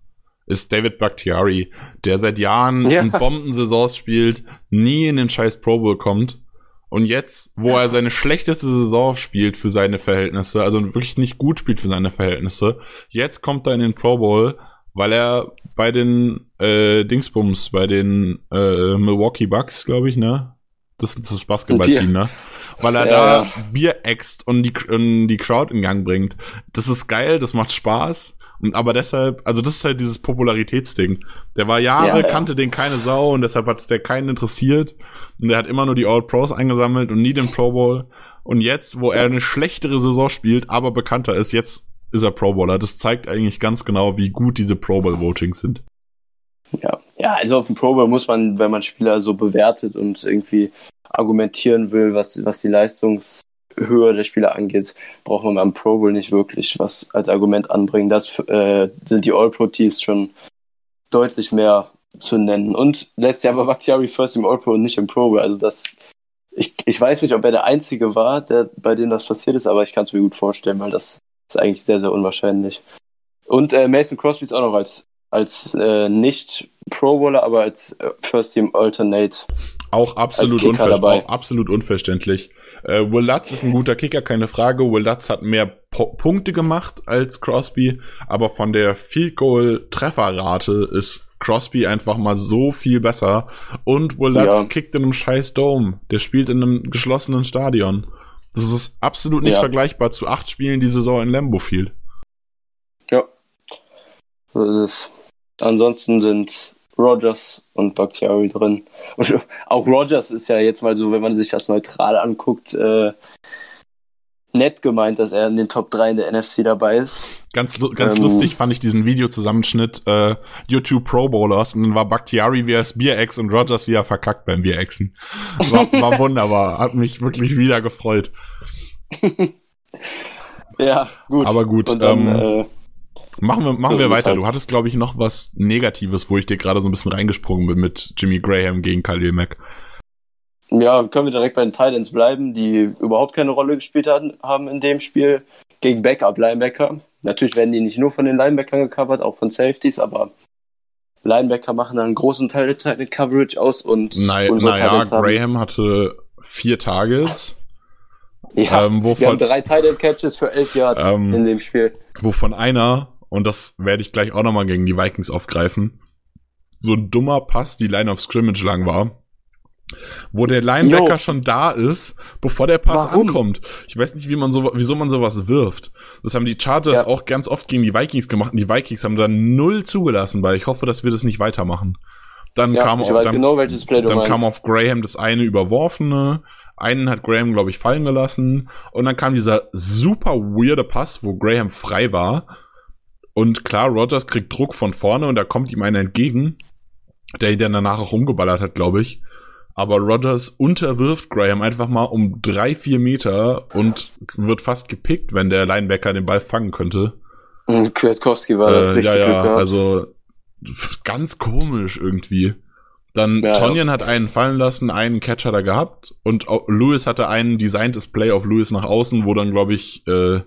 ist David Bakhtiari, der seit Jahren Ja. in Bombensaisons spielt, nie in den scheiß Pro Bowl kommt. Und jetzt, wo er seine schlechteste Saison spielt für seine Verhältnisse, also wirklich nicht gut spielt für seine Verhältnisse, jetzt kommt er in den Pro Bowl, weil er bei den äh, Dingsbums, bei den äh, Milwaukee Bucks, glaube ich, ne? Das ist das Basketballteam, ne? Weil er Ja, da ja. Bier äxt und die, und die Crowd in Gang bringt. Das ist geil, das macht Spaß. Und aber deshalb, also das ist halt dieses Popularitätsding. Der war Jahre, Ja, ja. kannte den keine Sau und deshalb hat es der keinen interessiert. Und der hat immer nur die All Pros eingesammelt und nie den Pro Bowl. Und jetzt, wo er eine schlechtere Saison spielt, aber bekannter ist, jetzt ist er Pro Bowler. Das zeigt eigentlich ganz genau, wie gut diese Pro Bowl Votings sind. Ja. ja, also auf dem Pro Bowl muss man, wenn man Spieler so bewertet und irgendwie argumentieren will, was, was die Leistungshöhe der Spieler angeht, braucht man beim Pro Bowl nicht wirklich was als Argument anbringen. Das äh, sind die All-Pro-Teams schon deutlich mehr zu nennen. Und letztes Jahr war Bakhtiari first im All-Pro und nicht im Pro Bowl. Also das, ich, ich weiß nicht, ob er der Einzige war, der, bei dem das passiert ist, aber ich kann es mir gut vorstellen, weil das ist eigentlich sehr, sehr unwahrscheinlich. Und äh, Mason Crosby ist auch noch als, als äh, nicht Pro Bowler, aber als äh, First Team Alternate. Auch absolut, unver auch absolut unverständlich. Äh, Will Lutz ist ein guter Kicker, keine Frage. Will Lutz hat mehr po Punkte gemacht als Crosby, aber von der Field Goal Trefferrate ist Crosby einfach mal so viel besser. Und Will Lutz Ja. kickt in einem scheiß Dome. Der spielt in einem geschlossenen Stadion. Das ist absolut nicht Ja. vergleichbar zu acht Spielen die Saison in Lambeau Field. Ja. So ist es. Ansonsten sind Rogers und Bakhtiari drin. Und <laughs> auch Rogers ist ja jetzt mal so, wenn man sich das neutral anguckt, äh, nett gemeint, dass er in den Top 3 in der NFC dabei ist. Ganz, ganz Ähm. lustig fand ich diesen Videozusammenschnitt äh, YouTube Pro Bowlers und dann war Bakhtiari wie das Bierex und Rogers wie er verkackt beim Bierexen. War, war <laughs> wunderbar, hat mich wirklich wieder gefreut. <laughs> Ja, gut. Aber gut, Und dann, ähm, äh, Machen wir, machen wir weiter. halt. Du hattest, glaube ich, noch was Negatives, wo ich dir gerade so ein bisschen reingesprungen bin mit Jimmy Graham gegen Khalil Mack. ja, können wir direkt bei den Titans bleiben, die überhaupt keine Rolle gespielt haben in dem Spiel gegen Backup-Linebacker. Natürlich werden die nicht nur von den Linebackern gecovert, auch von Safeties, aber Linebacker machen einen großen Teil der Titan Coverage aus und Naja, naja Graham hatte vier Targets, ja, ähm, wir haben wovon, drei Titan Catches für elf Yards Ähm, in dem Spiel. wovon einer, und das werde ich gleich auch nochmal gegen die Vikings aufgreifen, so ein dummer Pass die Line of Scrimmage lang war. Wo der Linebacker Jo. schon da ist, bevor der Pass Warum? ankommt. Ich weiß nicht, wie man so, wieso man sowas wirft. Das haben die Chargers Ja. auch ganz oft gegen die Vikings gemacht und die Vikings haben da null zugelassen, weil ich hoffe, dass wir das nicht weitermachen. Dann Ja, kam weiß dann, genau, dann kam auf Graham das eine überworfene, einen hat Graham, glaube ich, fallen gelassen und dann kam dieser super weirde Pass, wo Graham frei war und klar, Rogers kriegt Druck von vorne und da kommt ihm einer entgegen, der ihn dann danach auch umgeballert hat, glaube ich. Aber Rogers unterwirft Graham einfach mal um drei, vier Meter und wird fast gepickt, wenn der Linebacker den Ball fangen könnte. Und Kwiatkowski war das Äh, richtig ja, Glück ja, also ganz komisch irgendwie. Dann Ja, Tonyan hat einen fallen lassen, einen Catch hat er gehabt und Lewis hatte einen designtes Play auf Lewis nach außen, wo dann glaube ich äh,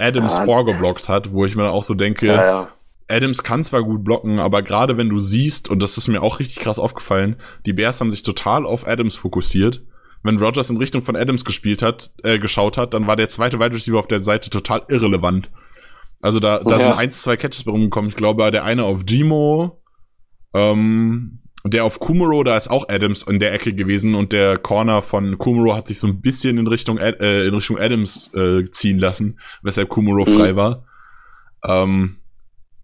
Adams Ja. vorgeblockt hat, wo ich mir dann auch so denke, ja, ja. Adams kann zwar gut blocken, aber gerade wenn du siehst, und das ist mir auch richtig krass aufgefallen, die Bears haben sich total auf Adams fokussiert. Wenn Rogers in Richtung von Adams gespielt hat, äh, geschaut hat, dann war der zweite Wide Receiver auf der Seite total irrelevant. Also da, da Ja. sind eins, zwei Catches bei rumgekommen. Ich glaube, der eine auf Gmo, ähm, der auf Kumaro, da ist auch Adams in der Ecke gewesen und der Corner von Kumaro hat sich so ein bisschen in Richtung, Ad, äh, in Richtung Adams äh, ziehen lassen, weshalb Kumaro Mhm. frei war. Ähm,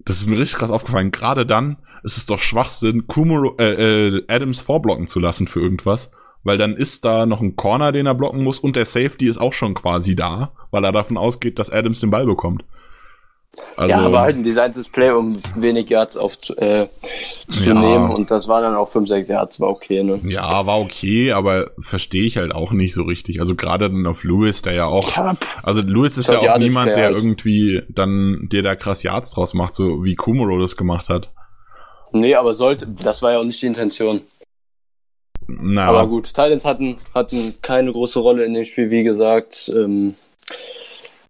das ist mir richtig krass aufgefallen. Gerade dann ist es doch Schwachsinn, Kumaro, äh, äh, Adams vorblocken zu lassen für irgendwas. Weil dann ist da noch ein Corner, den er blocken muss und der Safety ist auch schon quasi da, weil er davon ausgeht, dass Adams den Ball bekommt. Also, ja, aber halt ein designtes Play, um wenig Yards auf, äh, Ja. Und das war dann auch 5, 6 Yards, war okay, ne? ja, war okay, aber verstehe ich halt auch nicht so richtig. Also gerade dann auf Lewis, der ja auch Ja. Also Lewis ist ja auch ja, das niemand, der halt- irgendwie dann dir da krass Yards draus macht, so wie Kumaro das gemacht hat. nee, aber sollte, das war ja auch nicht die Intention. Na, Aber gut, Titans hatten, hatten keine große Rolle in dem Spiel, wie gesagt. Ähm,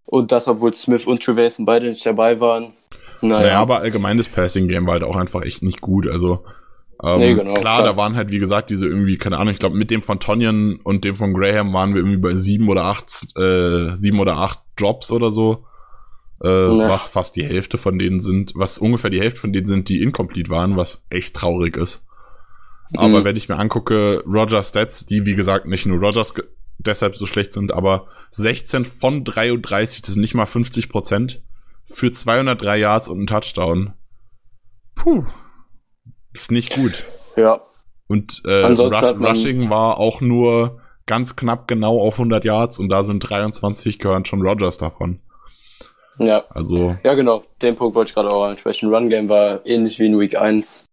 und das, obwohl Smith und Trevathan beide nicht dabei waren. Naja, Naja, aber allgemein das Passing-Game war halt auch einfach echt nicht gut. Also ähm, Nee, genau, klar, klar. da waren halt, wie gesagt, diese irgendwie, keine Ahnung, ich glaube, mit dem von Tonyan und dem von Graham waren wir irgendwie bei sieben oder acht, äh, sieben oder acht Drops oder so. Äh, Ja. Was fast die Hälfte von denen sind, was ungefähr die Hälfte von denen sind, die incomplete waren, was echt traurig ist. Aber Mhm. wenn ich mir angucke, Rogers Stats, die wie gesagt nicht nur Rogers ge- deshalb so schlecht sind, aber 16 von 33, das sind nicht mal 50 Prozent, für 203 Yards und einen Touchdown. Puh. Ist nicht gut. ja, Und äh, Rush, Rushing war auch nur ganz knapp genau auf 100 Yards und da sind 23 gehören schon Rogers davon. ja. Also Ja, genau. Den Punkt wollte ich gerade auch ansprechen. Run Game war ähnlich wie in Week 1.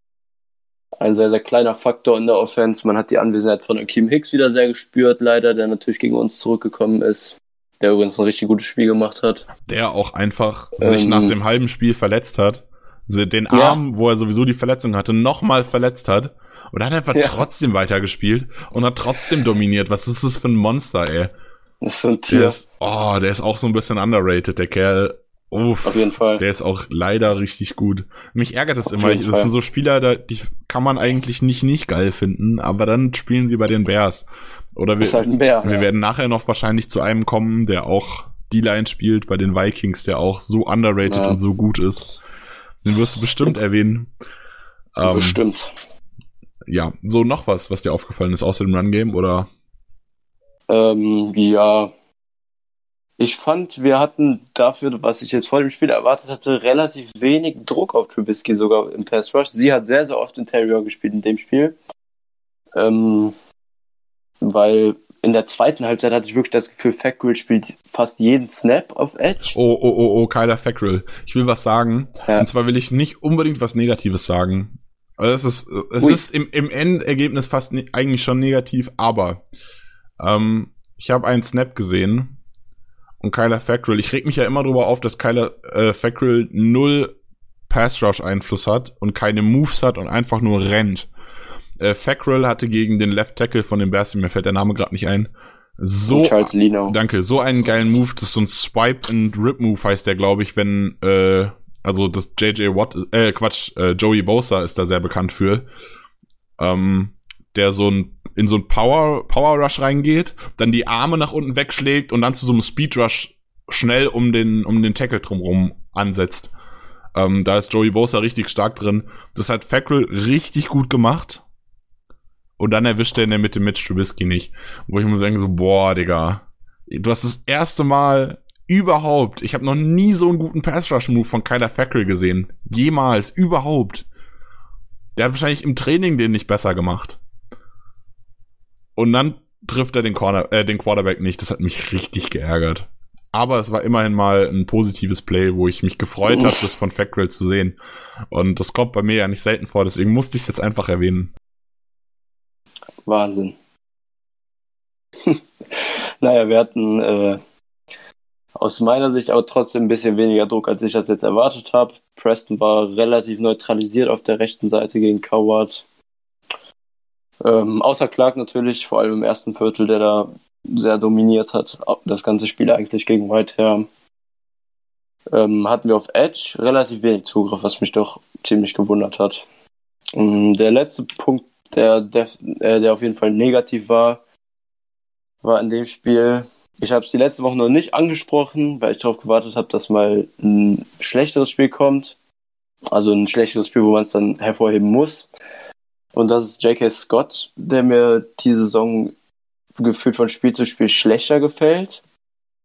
Ein sehr, sehr kleiner Faktor in der Offense. Man hat die Anwesenheit von Akeem Hicks wieder sehr gespürt, leider, der natürlich gegen uns zurückgekommen ist. Der übrigens ein richtig gutes Spiel gemacht hat. der auch einfach sich Ähm. nach dem halben Spiel verletzt hat, den Ja. Arm, wo er sowieso die Verletzung hatte, nochmal verletzt hat und hat einfach Ja. trotzdem weitergespielt und hat trotzdem dominiert. Was ist das für ein Monster, ey? Das ist so ein Der Tier. ist, oh, der ist auch so ein bisschen underrated, der Kerl. Uff, Auf jeden Fall. der ist auch leider richtig gut. Mich ärgert es immer. Das Fall. sind so Spieler, die kann man eigentlich nicht nicht geil finden, aber dann spielen sie bei den Bears. Oder wir, ist halt ein Bär. wir ja. werden nachher noch wahrscheinlich zu einem kommen, der auch die Line spielt bei den Vikings, der auch so underrated Ja. und so gut ist. Den wirst du bestimmt erwähnen. Ähm, Bestimmt. ja, so noch was, was dir aufgefallen ist, außer dem Run-Game oder? Ähm, ja. Ich fand, wir hatten dafür, was ich jetzt vor dem Spiel erwartet hatte, relativ wenig Druck auf Trubisky sogar im Pass Rush. Sie hat sehr, sehr oft in Terrier gespielt in dem Spiel. Ähm, weil in der zweiten Halbzeit hatte ich wirklich das Gefühl, Fackrell spielt fast jeden Snap auf Edge. Oh, oh, oh, oh, Kyler Fackrell. Ich will was sagen. Ja. Und zwar will ich nicht unbedingt was Negatives sagen. Also es ist, es Ui. ist im, im Endergebnis fast ne, eigentlich schon negativ, aber ähm, ich habe einen Snap gesehen und Kyler Fackrell. Ich reg mich ja immer darüber auf, dass Kyler äh, Fackrell null Pass Rush Einfluss hat und keine Moves hat und einfach nur rennt. Äh, Fackrell hatte gegen den Left Tackle von den Bears, mir fällt der Name gerade nicht ein, so, Charles Lino. danke, so einen geilen Move, das ist so ein Swipe and Rip Move heißt der, glaube ich, wenn, äh, also das JJ Watt, äh, Quatsch, äh, Joey Bosa ist da sehr bekannt für, ähm, der so ein, in so ein Power, Power Rush reingeht, dann die Arme nach unten wegschlägt und dann zu so einem Speed Rush schnell um den, um den Tackle drumherum ansetzt. Ähm, da ist Joey Bosa richtig stark drin. Das hat Fackrell richtig gut gemacht. Und dann erwischt er in der Mitte Mitch Trubisky nicht. Wo ich mir denke so, boah, Digga. Du hast das erste Mal überhaupt, ich habe noch nie so einen guten Pass-Rush-Move von Kyler Fackrell gesehen. Jemals, überhaupt. Der hat wahrscheinlich im Training den nicht besser gemacht. Und dann trifft er den, Corner, äh, den Quarterback nicht. Das hat mich richtig geärgert. Aber es war immerhin mal ein positives Play, wo ich mich gefreut habe, das von Fackrell zu sehen. Und das kommt bei mir ja nicht selten vor, deswegen musste ich es jetzt einfach erwähnen. Wahnsinn. <laughs> naja, wir hatten äh, aus meiner Sicht aber trotzdem ein bisschen weniger Druck, als ich das jetzt erwartet habe. Preston war relativ neutralisiert auf der rechten Seite gegen Coward. Ähm, außer Clark natürlich, vor allem im ersten Viertel, der da sehr dominiert hat. Das ganze Spiel eigentlich gegen Whitehair. Ähm, hatten wir auf Edge relativ wenig Zugriff, was mich doch ziemlich gewundert hat. Ähm, der letzte Punkt, der, der, äh, der auf jeden Fall negativ war, war in dem Spiel. Ich habe es die letzte Woche noch nicht angesprochen, weil ich darauf gewartet habe, dass mal ein schlechteres Spiel kommt. Also ein schlechteres Spiel, wo man es dann hervorheben muss. Und das ist J.K. Scott, der mir die Saison gefühlt von Spiel zu Spiel schlechter gefällt.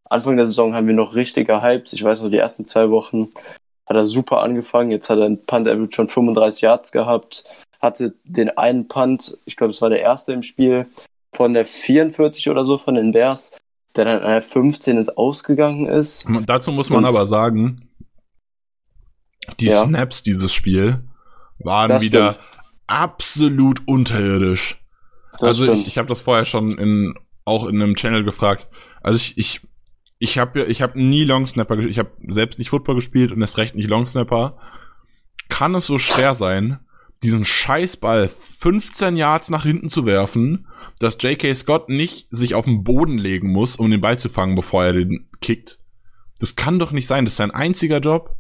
Anfang der Saison haben wir noch richtig gehypt. Ich weiß noch, die ersten zwei Wochen hat er super angefangen. Jetzt hat er ein Punt Average schon 35 Yards gehabt hatte den einen Punt, ich glaube, es war der erste im Spiel, von der 44 oder so von den Bears, der dann an der 15 ins Ausgegangen ist. Dazu muss man Und, aber sagen, die ja. Snaps dieses Spiel waren das wieder stimmt. Absolut unterirdisch. Das also stimmt. ich, ich habe das vorher schon in auch in einem Channel gefragt. Also ich ich ich habe ich habe nie Long Snapper ich habe selbst nicht Football gespielt und erst recht nicht Long Snapper. Kann es so schwer sein, diesen Scheißball 15 Yards nach hinten zu werfen, dass J.K. Scott nicht sich auf den Boden legen muss, um den Ball zu fangen, bevor er den kickt. Das kann doch nicht sein. Das ist sein einziger Job.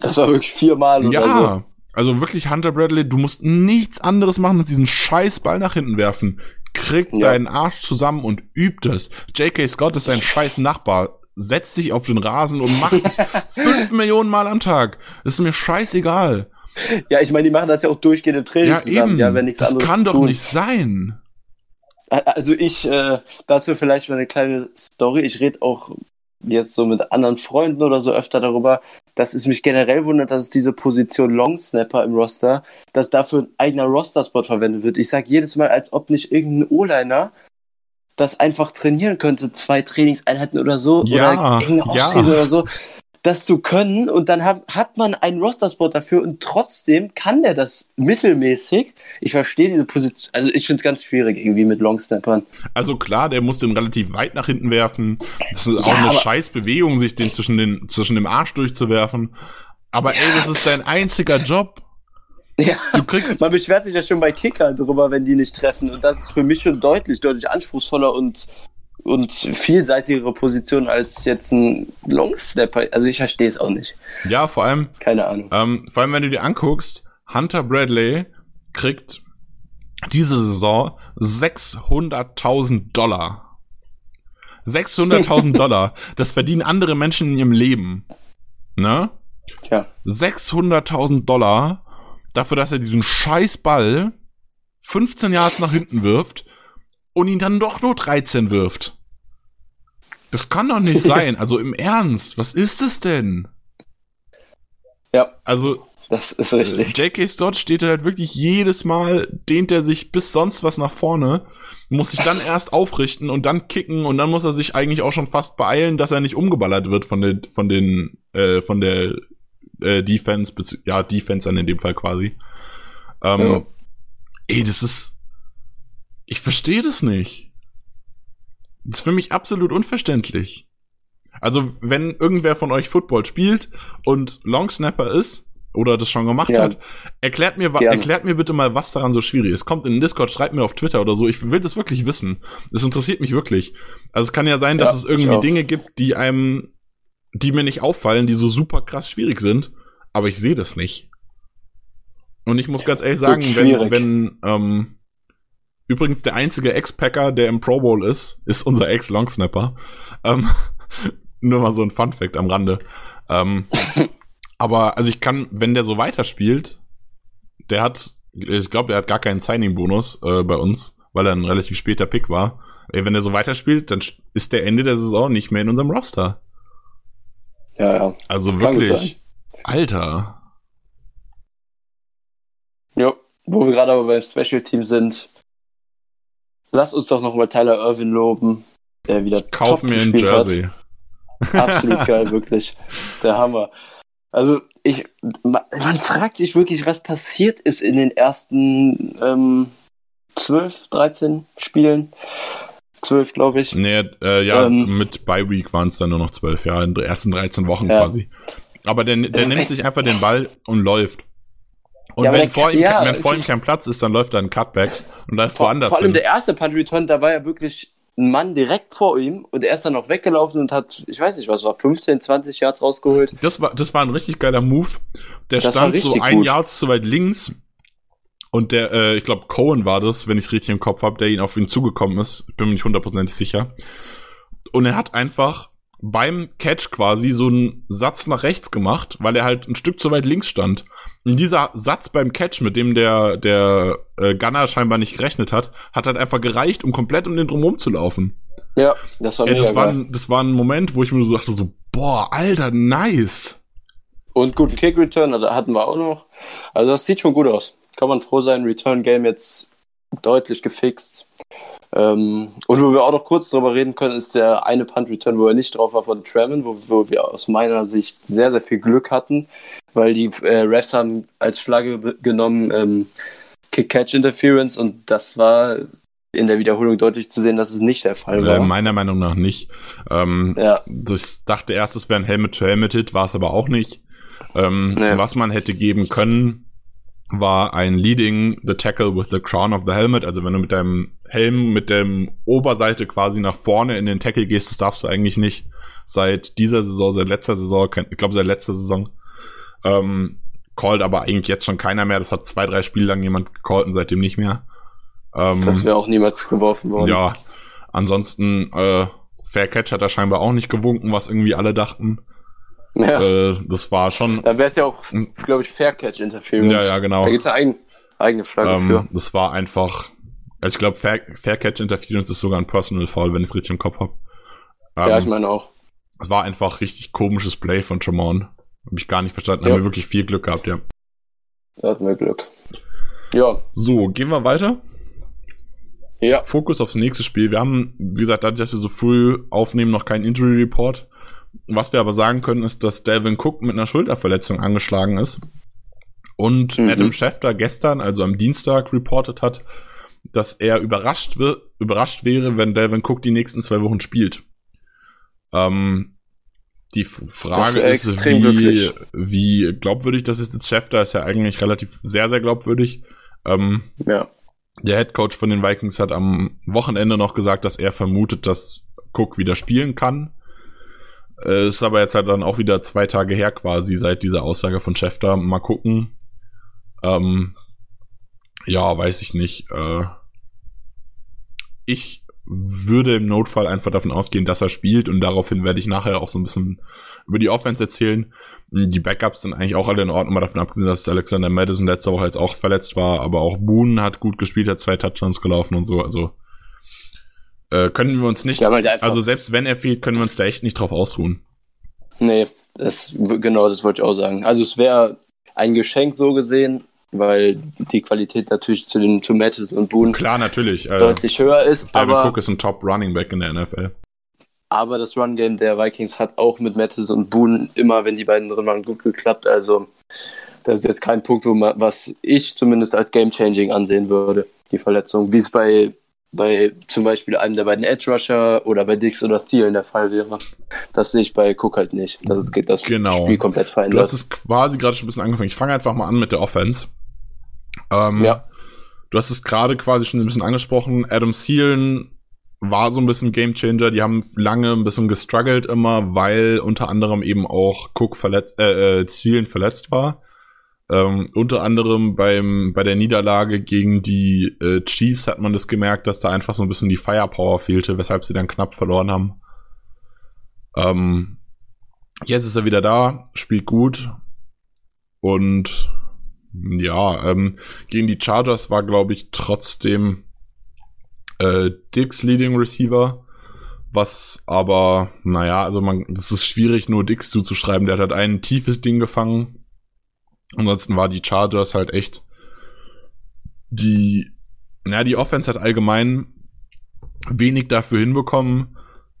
Das war wirklich viermal oder ja, so. Also wirklich, Hunter Bradley, du musst nichts anderes machen als diesen Scheißball nach hinten werfen. Krieg ja. deinen Arsch zusammen und übt es. J.K. Scott ist ein scheiß Nachbar. Setz dich auf den Rasen und mach es <laughs> fünf Millionen Mal am Tag. Das ist mir scheißegal. Ja, ich meine, die machen das ja auch durchgehend im Training ja, zusammen, eben. ja, wenn nichts das anderes kann doch tun. nicht sein. Also ich, äh, dazu vielleicht mal eine kleine Story. Ich rede auch jetzt so mit anderen Freunden oder so öfter darüber, dass es mich generell wundert, dass es diese Position Long Snapper im Roster, dass dafür ein eigener Roster-Spot verwendet wird. Ich sage jedes Mal, als ob nicht irgendein O-Liner das einfach trainieren könnte, zwei Trainingseinheiten oder so, ja, oder irgendeine Offseason ja. oder so das zu können und dann hat, hat man einen Roster-Spot dafür und trotzdem kann der das mittelmäßig. Ich verstehe diese Position, also ich finde es ganz schwierig irgendwie mit Longsnappern. Also klar, der muss den relativ weit nach hinten werfen. Das ist auch ja, eine scheiß Bewegung, sich den zwischen, den zwischen dem Arsch durchzuwerfen. Aber ja. ey, das ist dein einziger Job. Ja, du kriegst man beschwert sich ja schon bei Kickern drüber, wenn die nicht treffen. Und das ist für mich schon deutlich, deutlich anspruchsvoller und und vielseitigere Position als jetzt ein Long Snapper. Also ich verstehe es auch nicht. Ja, vor allem. Keine Ahnung. Ähm, vor allem, wenn du dir anguckst, Hunter Bradley kriegt diese Saison 600.000 Dollar. 600.000 <laughs> Dollar. Das verdienen andere Menschen in ihrem Leben. Ne? Tja. 600.000 Dollar dafür, dass er diesen scheiß Ball 15 Jahre nach hinten wirft und ihn dann doch nur 13 wirft. Das kann doch nicht <laughs> sein. Also im Ernst, was ist es denn? Ja. Also das ist richtig. J.K. Stott steht halt wirklich jedes Mal, dehnt er sich bis sonst was nach vorne, muss sich dann erst aufrichten und dann kicken und dann muss er sich eigentlich auch schon fast beeilen, dass er nicht umgeballert wird von den, von den, äh, von der äh, Defense, ja, Defense an in dem Fall quasi. Ähm, ja. Ey, das ist, ich verstehe das nicht. Das ist für mich absolut unverständlich. Also, wenn irgendwer von euch Football spielt und Longsnapper ist, oder das schon gemacht ja. hat, erklärt mir, erklärt mir bitte mal, was daran so schwierig ist. Kommt in den Discord, schreibt mir auf Twitter oder so. Ich will das wirklich wissen. Das interessiert mich wirklich. Also es kann ja sein, dass ja, es irgendwie Dinge gibt, die einem, die mir nicht auffallen, die so super krass schwierig sind, aber ich sehe das nicht. Und ich muss ganz ehrlich sagen, wenn, wenn ähm, übrigens der einzige Ex-Packer, der im Pro Bowl ist, ist unser Ex-Longsnapper. Ähm, <laughs> nur mal so ein Fun-Fact am Rande. Ähm, aber also ich kann, wenn der so weiterspielt, der hat, ich glaube, der hat gar keinen Signing-Bonus äh, bei uns, weil er ein relativ später Pick war. Ey, wenn er so weiterspielt, dann ist der Ende der Saison nicht mehr in unserem Roster. Ja, ja. Also kann wirklich, Alter. Ja, wo wir gerade aber beim Special Team sind, lass uns doch nochmal Tyler Irvin loben, der wieder Kauf mir ein Jersey. Hat. Absolut <laughs> geil, wirklich. Der Hammer. Also ich, man fragt sich wirklich, was passiert ist in den ersten ähm, 12, 13 Spielen. 12, glaube ich. Nee, äh, ja, ähm, mit Bye Week waren es dann nur noch 12, ja, in den ersten 13 Wochen ja. quasi. Aber der, der nimmt sich einfach den Ball und läuft. Und ja, wenn, vor ihm, ja, wenn vor ihm kein Platz ist, dann läuft er ein Cutback und läuft vor, woanders Vor allem hin. der erste Punt Return, da war ja wirklich ein Mann direkt vor ihm und er ist dann noch weggelaufen und hat, ich weiß nicht, was war, 15, 20 Yards rausgeholt. Das war, das war ein richtig geiler Move. Der das stand so ein gut. Yard zu weit links und der, äh, ich glaube, Cohen war das, wenn ich es richtig im Kopf habe, der ihn auf ihn zugekommen ist. Ich bin mir nicht hundertprozentig sicher. Und er hat einfach beim Catch quasi so einen Satz nach rechts gemacht, weil er halt ein Stück zu weit links stand. Und dieser Satz beim Catch, mit dem der, der äh, Gunner scheinbar nicht gerechnet hat, hat halt einfach gereicht, um komplett um den drumherum zu laufen. Ja, das war, ja, das, war ein, das war ein Moment, wo ich mir so dachte, so, boah, Alter, nice. Und guten Kick-Return hatten wir auch noch. Also das sieht schon gut aus. Kann man froh sein, Return-Game jetzt deutlich gefixt. Ähm, und wo wir auch noch kurz drüber reden können, ist der eine Punt-Return, wo er nicht drauf war von Tremon, wo, wo, wir aus meiner Sicht sehr, sehr viel Glück hatten, weil die äh, Refs haben als Flagge genommen ähm, Kick-Catch-Interference und das war in der Wiederholung deutlich zu sehen, dass es nicht der Fall war. Äh, meiner Meinung nach nicht. Ähm, ja. Ich dachte erst, es wäre ein Helmet-to-Helmet-Hit, war es aber auch nicht. Ähm, nee. Was man hätte geben können, war ein Leading the Tackle with the Crown of the Helmet. Also wenn du mit deinem Helm, mit dem Oberseite quasi nach vorne in den Tackle gehst, das darfst du eigentlich nicht. Seit dieser Saison, seit letzter Saison, ich glaube seit letzter Saison, ähm, callt aber eigentlich jetzt schon keiner mehr. Das hat zwei, drei Spiele lang jemand gecallt und seitdem nicht mehr. Ähm, das wäre auch niemals geworfen worden. Ja, ansonsten äh, Fair Catch hat er scheinbar auch nicht gewunken, was irgendwie alle dachten. Ja. Äh, das war schon. Da wäre es ja auch, glaube ich, Fair Catch Interference. Ja, ja, genau. Da gibt es ja ein, eigene Flagge ähm, für. Das war einfach. Also ich glaube, Fair, Fair Catch Interference ist sogar ein Personal Foul, wenn ich es richtig im Kopf habe. Ähm, ja, ich meine auch. Es war einfach richtig komisches Play von Tremont. Habe ich gar nicht verstanden. Ja. Haben wir wirklich viel Glück gehabt, ja. Da hatten wir Glück. Ja. So, gehen wir weiter. Ja. Fokus aufs nächste Spiel. Wir haben, wie gesagt, dadurch, dass wir so früh aufnehmen, noch keinen Injury Report. Was wir aber sagen können, ist, dass Delvin Cook mit einer Schulterverletzung angeschlagen ist. Und mhm. Adam Schefter gestern, also am Dienstag, reportet hat, dass er überrascht, wird, überrascht wäre, wenn Delvin Cook die nächsten zwei Wochen spielt. Ähm, die Frage ist, wie, wie glaubwürdig das ist. Schefter ist ja eigentlich relativ sehr, sehr glaubwürdig. Ähm, ja. Der Head Coach von den Vikings hat am Wochenende noch gesagt, dass er vermutet, dass Cook wieder spielen kann. Äh, ist aber jetzt halt dann auch wieder zwei Tage her quasi seit dieser Aussage von Schäfter. Mal gucken. Ähm, ja, weiß ich nicht. Äh, ich würde im Notfall einfach davon ausgehen, dass er spielt und daraufhin werde ich nachher auch so ein bisschen über die Offense erzählen. Die Backups sind eigentlich auch alle in Ordnung, mal davon abgesehen, dass Alexander Madison letzte Woche jetzt auch verletzt war, aber auch Boone hat gut gespielt, hat zwei Touchdowns gelaufen und so. Also Äh, können wir uns nicht, halt also selbst wenn er fehlt, können wir uns da echt nicht drauf ausruhen. Nee, das, genau, das wollte ich auch sagen. Also es wäre ein Geschenk so gesehen, weil die Qualität natürlich zu den zu und Boone Klar, natürlich. Äh, deutlich höher ist. Devin aber Cook ist ein Top Running Back in der NFL. Aber das Run Game der Vikings hat auch mit Mattis und Boone immer, wenn die beiden drin waren, gut geklappt. Also das ist jetzt kein Punkt, wo man, was ich zumindest als Game Changing ansehen würde, die Verletzung, wie es bei bei zum Beispiel einem der beiden Edge Rusher oder bei Dix oder Thielen der Fall wäre. Das sehe ich bei Cook halt nicht. Das ist das genau. Spiel komplett verändert. Du hast es quasi gerade schon ein bisschen angefangen. Ich fange einfach mal an mit der Offense. Ähm, ja. Du hast es gerade quasi schon ein bisschen angesprochen. Adam Thielen war so ein bisschen Gamechanger. Die haben lange ein bisschen gestruggelt immer, weil unter anderem eben auch Cook verletzt, äh, äh, Thielen verletzt war. Ähm, unter anderem beim, bei der Niederlage gegen die äh, Chiefs hat man das gemerkt, dass da einfach so ein bisschen die Firepower fehlte, weshalb sie dann knapp verloren haben. Ähm, jetzt ist er wieder da, spielt gut. Und ja, ähm, gegen die Chargers war, glaube ich, trotzdem äh, Dix Leading Receiver. Was aber, naja, also man, das ist schwierig, nur Dix zuzuschreiben. Der hat halt ein tiefes Ding gefangen Ansonsten war die Chargers halt echt die, naja, die Offense hat allgemein wenig dafür hinbekommen,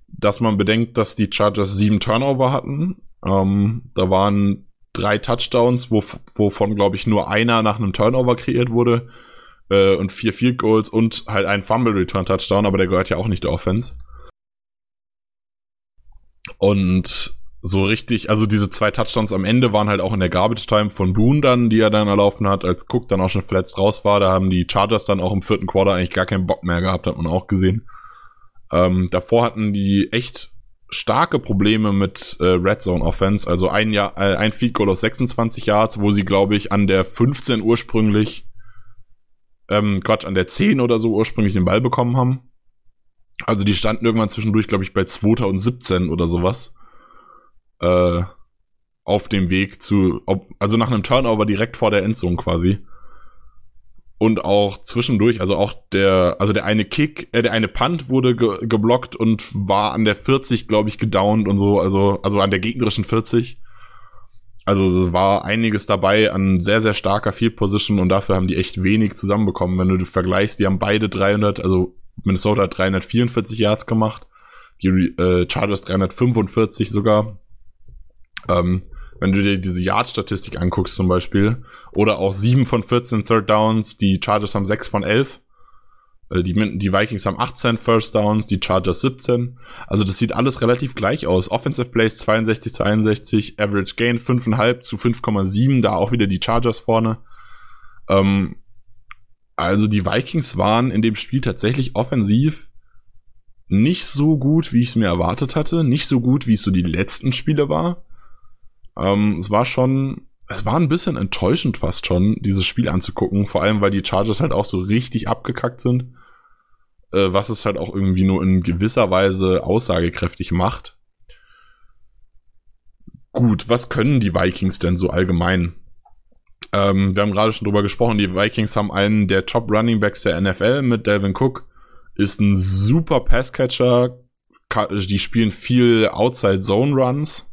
dass man bedenkt, dass die Chargers sieben Turnover hatten. Ähm, da waren drei Touchdowns, wo, wovon, glaube ich, nur einer nach einem Turnover kreiert wurde. Äh, und vier Field Goals und halt ein Fumble Return Touchdown, aber der gehört ja auch nicht der Offense. Und so richtig, also diese zwei Touchdowns am Ende waren halt auch in der Garbage Time von Boone dann, die er dann erlaufen hat, als Cook dann auch schon verletzt raus war. Da haben die Chargers dann auch im vierten Quarter eigentlich gar keinen Bock mehr gehabt, hat man auch gesehen. Ähm, davor hatten die echt starke Probleme mit äh, Red Zone Offense, also ein Jahr, äh, ein Field Goal aus 26 Yards, wo sie glaube ich an der 15 ursprünglich, ähm, Quatsch, an der 10 oder so ursprünglich den Ball bekommen haben. Also die standen irgendwann zwischendurch, glaube ich, bei 2017 oder sowas äh, auf dem Weg zu, ob, also nach einem Turnover direkt vor der Endzone quasi. Und auch zwischendurch, also auch der, also der eine Kick, äh, der eine Punt wurde ge geblockt und war an der 40, glaube ich, gedownt und so, also, also an der gegnerischen 40. Also es war einiges dabei an sehr, sehr starker Field Position und dafür haben die echt wenig zusammenbekommen. Wenn du vergleichst, die haben beide 300, also Minnesota hat 344 Yards gemacht, die äh, Chargers 345 sogar. Ähm, wenn du dir diese Yard-Statistik anguckst zum Beispiel, oder auch 7 von 14 Third Downs, die Chargers haben 6 von 11, äh, die, die Vikings haben 18 First Downs, die Chargers 17. Also das sieht alles relativ gleich aus. Offensive Plays 62 zu 61, Average Gain 5,5 zu 5,7, da auch wieder die Chargers vorne. Ähm, also die Vikings waren in dem Spiel tatsächlich offensiv nicht so gut, wie ich es mir erwartet hatte. Nicht so gut, wie es so die letzten Spiele war. Ähm, es war schon, es war ein bisschen enttäuschend fast schon, dieses Spiel anzugucken, vor allem weil die Chargers halt auch so richtig abgekackt sind, äh, was es halt auch irgendwie nur in gewisser Weise aussagekräftig macht. Gut, was können die Vikings denn so allgemein? Ähm, wir haben gerade schon drüber gesprochen, die Vikings haben einen der Top Running Backs der NFL mit Delvin Cook, ist ein super Passcatcher, die spielen viel Outside Zone Runs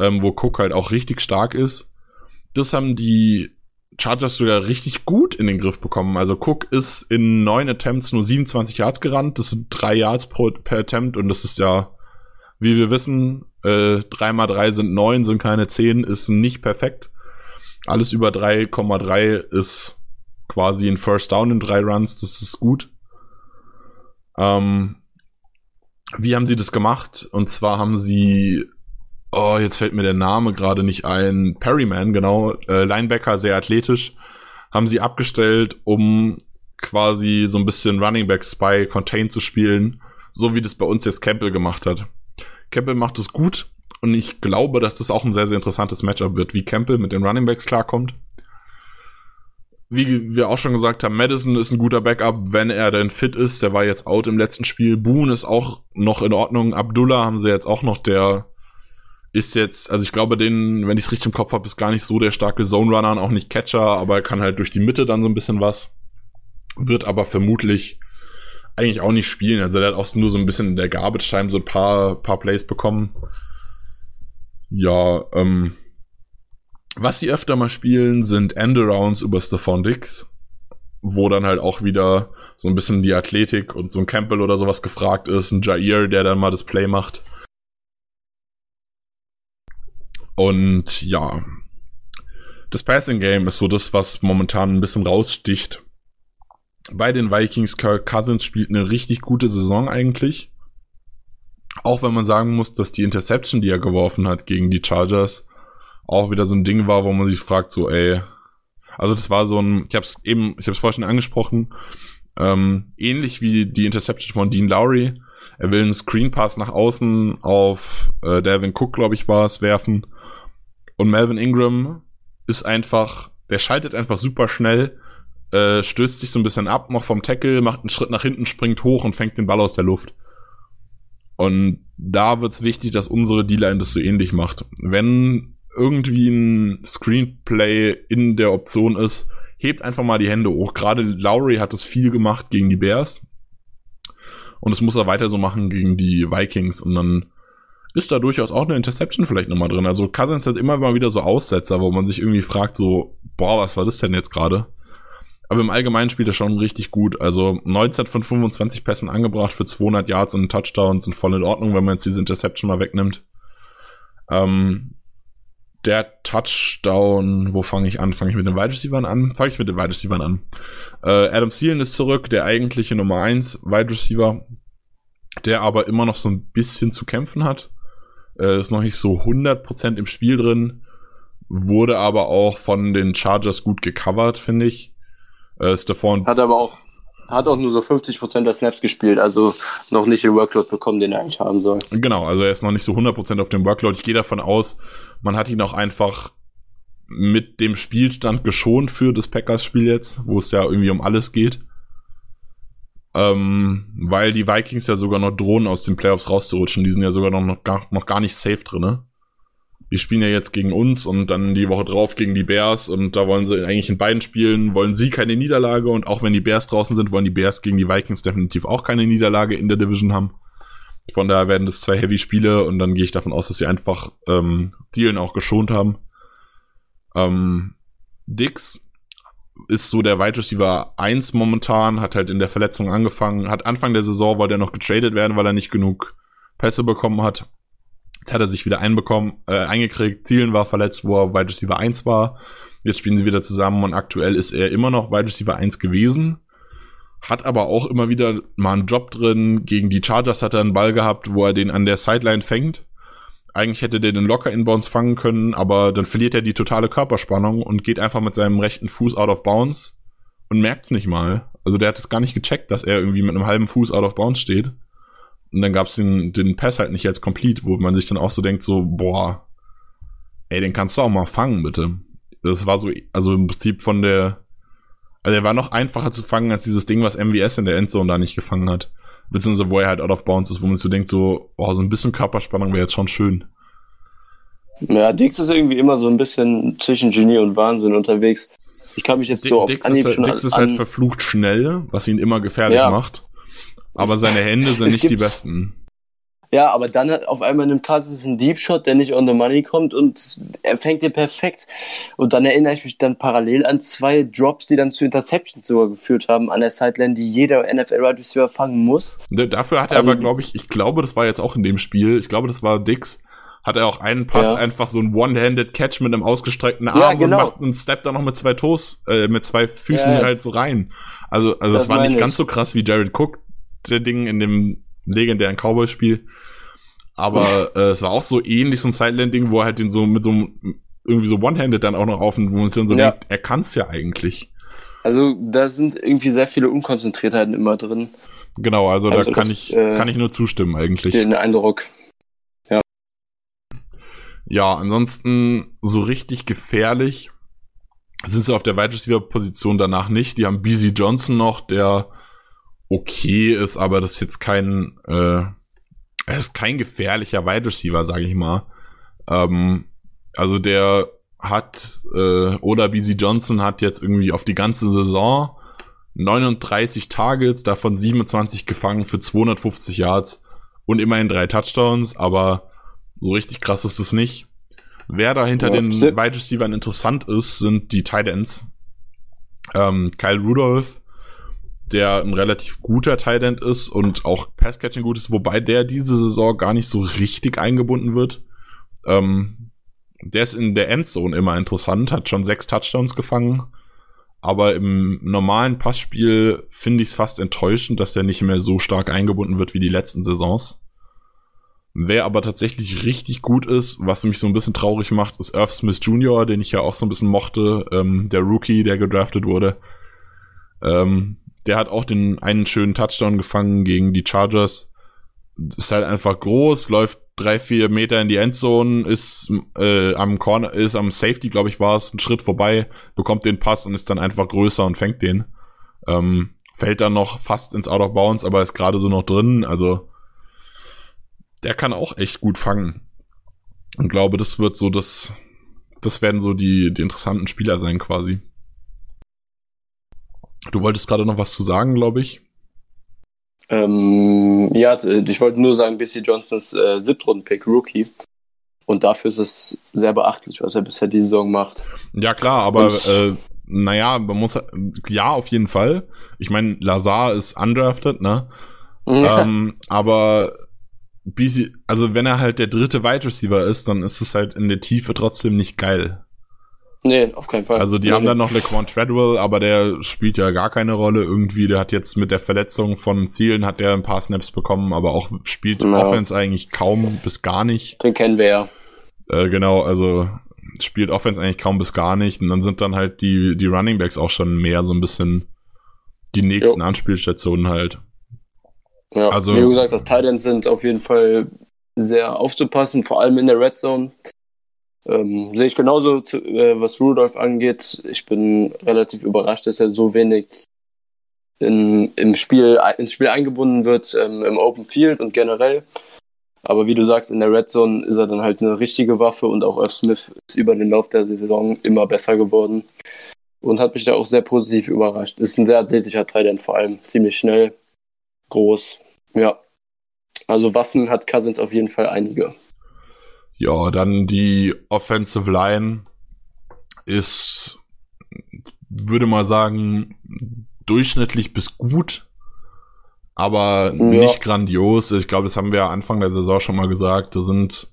ähm, wo Cook halt auch richtig stark ist. Das haben die Chargers sogar richtig gut in den Griff bekommen. Also Cook ist in neun Attempts nur 27 Yards gerannt. Das sind drei Yards pro, per Attempt und das ist ja, wie wir wissen, äh, drei mal drei sind neun, sind keine zehn, ist nicht perfekt. Alles über 3,3 ist quasi ein First Down in drei Runs, das ist gut. Ähm, wie haben sie das gemacht? Und zwar haben sie oh, jetzt fällt mir der Name gerade nicht ein, Perryman, genau, äh, Linebacker, sehr athletisch, haben sie abgestellt, um quasi so ein bisschen Running Back Spy Contain zu spielen, so wie das bei uns jetzt Campbell gemacht hat. Campbell macht es gut und ich glaube, dass das auch ein sehr, sehr interessantes Matchup wird, wie Campbell mit den Running Backs klarkommt. Wie wir auch schon gesagt haben, Madison ist ein guter Backup, wenn er denn fit ist. Der war jetzt out im letzten Spiel. Boone ist auch noch in Ordnung. Abdullah haben sie jetzt auch noch, der ist jetzt, also ich glaube, den, wenn ich es richtig im Kopf habe, ist gar nicht so der starke Zone Runner und auch nicht Catcher, aber er kann halt durch die Mitte dann so ein bisschen was. Wird aber vermutlich eigentlich auch nicht spielen. Also der hat auch nur so ein bisschen in der Garbage Time so ein paar, paar Plays bekommen. Ja, ähm, was sie öfter mal spielen, sind Endarounds über Stephon Dix, wo dann halt auch wieder so ein bisschen die Athletik und so ein Campbell oder sowas gefragt ist, ein Jair, der dann mal das Play macht. Und ja, das Passing Game ist so das, was momentan ein bisschen raussticht. Bei den Vikings, Kirk Cousins spielt eine richtig gute Saison eigentlich. Auch wenn man sagen muss, dass die Interception, die er geworfen hat gegen die Chargers, auch wieder so ein Ding war, wo man sich fragt, so, ey, also das war so ein, ich hab's eben, ich hab's vorher schon angesprochen, ähm, ähnlich wie die Interception von Dean Lowry. Er will einen Screen Pass nach außen auf äh, Devin Cook, glaube ich, war es, werfen. Und Melvin Ingram ist einfach, der schaltet einfach super schnell, äh, stößt sich so ein bisschen ab noch vom Tackle, macht einen Schritt nach hinten, springt hoch und fängt den Ball aus der Luft. Und da wird's wichtig, dass unsere D-Line das so ähnlich macht. Wenn irgendwie ein Screenplay in der Option ist, hebt einfach mal die Hände hoch. Gerade Lowry hat das viel gemacht gegen die Bears. Und das muss er weiter so machen gegen die Vikings. Und dann ist da durchaus auch eine Interception vielleicht nochmal drin. Also Cousins hat immer mal wieder so Aussetzer, wo man sich irgendwie fragt, so, boah, was war das denn jetzt gerade? Aber im Allgemeinen spielt er schon richtig gut. Also 19 von 25 Pässen angebracht für 200 Yards und Touchdowns sind voll in Ordnung, wenn man jetzt diese Interception mal wegnimmt. Ähm, der Touchdown, wo fange ich an? Fange ich mit den Wide Receivers an? Fange ich mit den Wide Receivers an. Äh, Adam Thielen ist zurück, der eigentliche Nummer 1 Wide Receiver, der aber immer noch so ein bisschen zu kämpfen hat. Äh, ist noch nicht so 100% im Spiel drin, wurde aber auch von den Chargers gut gecovert, finde ich. Äh, Stephon hat aber auch hat auch nur so 50% der Snaps gespielt, also noch nicht den Workload bekommen, den er eigentlich haben soll. Genau, also er ist noch nicht so 100% auf dem Workload. Ich gehe davon aus, man hat ihn auch einfach mit dem Spielstand geschont für das Packers-Spiel jetzt, wo es ja irgendwie um alles geht. Ähm, weil die Vikings ja sogar noch drohen, aus den Playoffs rauszurutschen. Die sind ja sogar noch, noch, gar, noch gar nicht safe drin. Ne? Die spielen ja jetzt gegen uns und dann die Woche drauf gegen die Bears und da wollen sie eigentlich in beiden Spielen, wollen sie keine Niederlage und auch wenn die Bears draußen sind, wollen die Bears gegen die Vikings definitiv auch keine Niederlage in der Division haben. Von daher werden das zwei Heavy-Spiele und dann gehe ich davon aus, dass sie einfach ähm, Dealen auch geschont haben. Ähm, Dix ist so der Wide Receiver 1 momentan, hat halt in der Verletzung angefangen, hat Anfang der Saison wollte er noch getradet werden, weil er nicht genug Pässe bekommen hat. Jetzt hat er sich wieder einbekommen, äh, eingekriegt. Thielen war verletzt, wo er Wide Receiver 1 war. Jetzt spielen sie wieder zusammen und aktuell ist er immer noch Wide Receiver 1 gewesen. Hat aber auch immer wieder mal einen Job drin. Gegen die Chargers hat er einen Ball gehabt, wo er den an der Sideline fängt eigentlich hätte der den locker inbounds fangen können, aber dann verliert er die totale Körperspannung und geht einfach mit seinem rechten Fuß out of bounds und merkt's nicht mal. Also der hat es gar nicht gecheckt, dass er irgendwie mit einem halben Fuß out of bounds steht. Und dann gab's den, den Pass halt nicht als complete, wo man sich dann auch so denkt, so, boah, ey, den kannst du auch mal fangen, bitte. Das war so, also im Prinzip von der, also er war noch einfacher zu fangen als dieses Ding, was MWS in der Endzone da nicht gefangen hat beziehungsweise wo er halt out of bounds ist, wo man sich so denkt, so, oh, so ein bisschen Körperspannung wäre jetzt schon schön. Ja, Dix ist irgendwie immer so ein bisschen zwischen Genie und Wahnsinn unterwegs. Ich kann mich jetzt so Dix auf Anhieb ist, schon Dix ist halt verflucht schnell, was ihn immer gefährlich ja. macht. Aber seine Hände sind nicht die besten. Ja, aber dann hat auf einmal nimmt Cousins einen Deep Shot, der nicht on the money kommt und er fängt den perfekt. Und dann erinnere ich mich dann parallel an zwei Drops, die dann zu Interceptions sogar geführt haben an der Sideline, die jeder NFL Wide Receiver fangen muss. Dafür hat er also, aber, glaube ich, ich glaube, das war jetzt auch in dem Spiel, ich glaube, das war Dix, hat er auch einen Pass, ja. einfach so ein One-Handed Catch mit einem ausgestreckten Arm ja, genau. und macht einen Step dann noch mit zwei Toes, äh, mit zwei Füßen ja. halt so rein. Also, also das, das war nicht ich. ganz so krass wie Jared Cook, der Ding in dem legendären Cowboy-Spiel. Aber <laughs> äh, es war auch so ähnlich, so ein Sidelanding, wo er halt den so mit so einem, irgendwie so One-Handed dann auch noch auf und wo man sich dann so ja. denkt, er kann's ja eigentlich. Also da sind irgendwie sehr viele Unkonzentriertheiten immer drin. Genau, also, also da kann das, ich, äh, kann ich nur zustimmen eigentlich. Den Eindruck. Ja. Ja, ansonsten so richtig gefährlich sind sie auf der Wide Receiver Position danach nicht. Die haben BZ Johnson noch, der okay ist, aber das ist jetzt kein äh, er ist kein gefährlicher Wide Receiver, sage ich mal. Ähm, also der hat, äh, oder BZ Johnson hat jetzt irgendwie auf die ganze Saison 39 Targets, davon 27 gefangen für 250 Yards und immerhin drei Touchdowns, aber so richtig krass ist es nicht. Wer da hinter ja, den Wide Receivers interessant ist, sind die Tight Ends. Ähm, Kyle Rudolph, der ein relativ guter End ist und auch Passcatching gut ist, wobei der diese Saison gar nicht so richtig eingebunden wird. Ähm, der ist in der Endzone immer interessant, hat schon sechs Touchdowns gefangen. Aber im normalen Passspiel finde ich es fast enttäuschend, dass der nicht mehr so stark eingebunden wird wie die letzten Saisons. Wer aber tatsächlich richtig gut ist, was mich so ein bisschen traurig macht, ist Irv Smith Jr., den ich ja auch so ein bisschen mochte, ähm, der Rookie, der gedraftet wurde. Ähm, der hat auch den einen schönen Touchdown gefangen gegen die Chargers. Ist halt einfach groß, läuft drei, vier Meter in die Endzone, ist äh, am Corner, ist am Safety, glaube ich, war es, einen Schritt vorbei, bekommt den Pass und ist dann einfach größer und fängt den. Ähm, fällt dann noch fast ins Out of Bounds, aber ist gerade so noch drin. Also der kann auch echt gut fangen. Und glaube, das wird so das, das werden so die, die interessanten Spieler sein quasi. Du wolltest gerade noch was zu sagen, glaube ich. Ähm, ja, ich wollte nur sagen, BC Johnsons äh, Siebtrunden-Pick Rookie. Und dafür ist es sehr beachtlich, was er bisher die Saison macht. Ja, klar, aber äh, naja, man muss ja auf jeden Fall. Ich meine, Lazar ist undrafted, ne? Ja. <laughs> Ähm, aber BC, also wenn er halt der dritte Wide Receiver ist, dann ist es halt in der Tiefe trotzdem nicht geil. Nee, auf keinen Fall. Also die nee, haben nee. dann noch LeQuan Treadwell, aber der spielt ja gar keine Rolle irgendwie. Der hat jetzt mit der Verletzung von Zielen hat er ein paar Snaps bekommen, aber auch spielt ja. Offense eigentlich kaum bis gar nicht. Den kennen wir ja. Äh, genau, also spielt Offense eigentlich kaum bis gar nicht. Und dann sind dann halt die, die Running Backs auch schon mehr so ein bisschen die nächsten jo. Anspielstationen halt. Ja, also, wie du gesagt hast, Titans sind auf jeden Fall sehr aufzupassen, vor allem in der Red Zone. Ähm, sehe ich genauso, zu, äh, was Rudolph angeht. Ich bin relativ überrascht, dass er so wenig in, im Spiel, ins Spiel eingebunden wird, ähm, im Open Field und generell. Aber wie du sagst, in der Red Zone ist er dann halt eine richtige Waffe und auch Irv Smith ist über den Lauf der Saison immer besser geworden und hat mich da auch sehr positiv überrascht. Ist ein sehr athletischer Teil, vor allem ziemlich schnell, groß. Ja. Also Waffen hat Cousins auf jeden Fall einige. Ja, dann die Offensive Line ist, würde mal sagen, durchschnittlich bis gut, aber ja. nicht grandios. Ich glaube, das haben wir Anfang der Saison schon mal gesagt. Da sind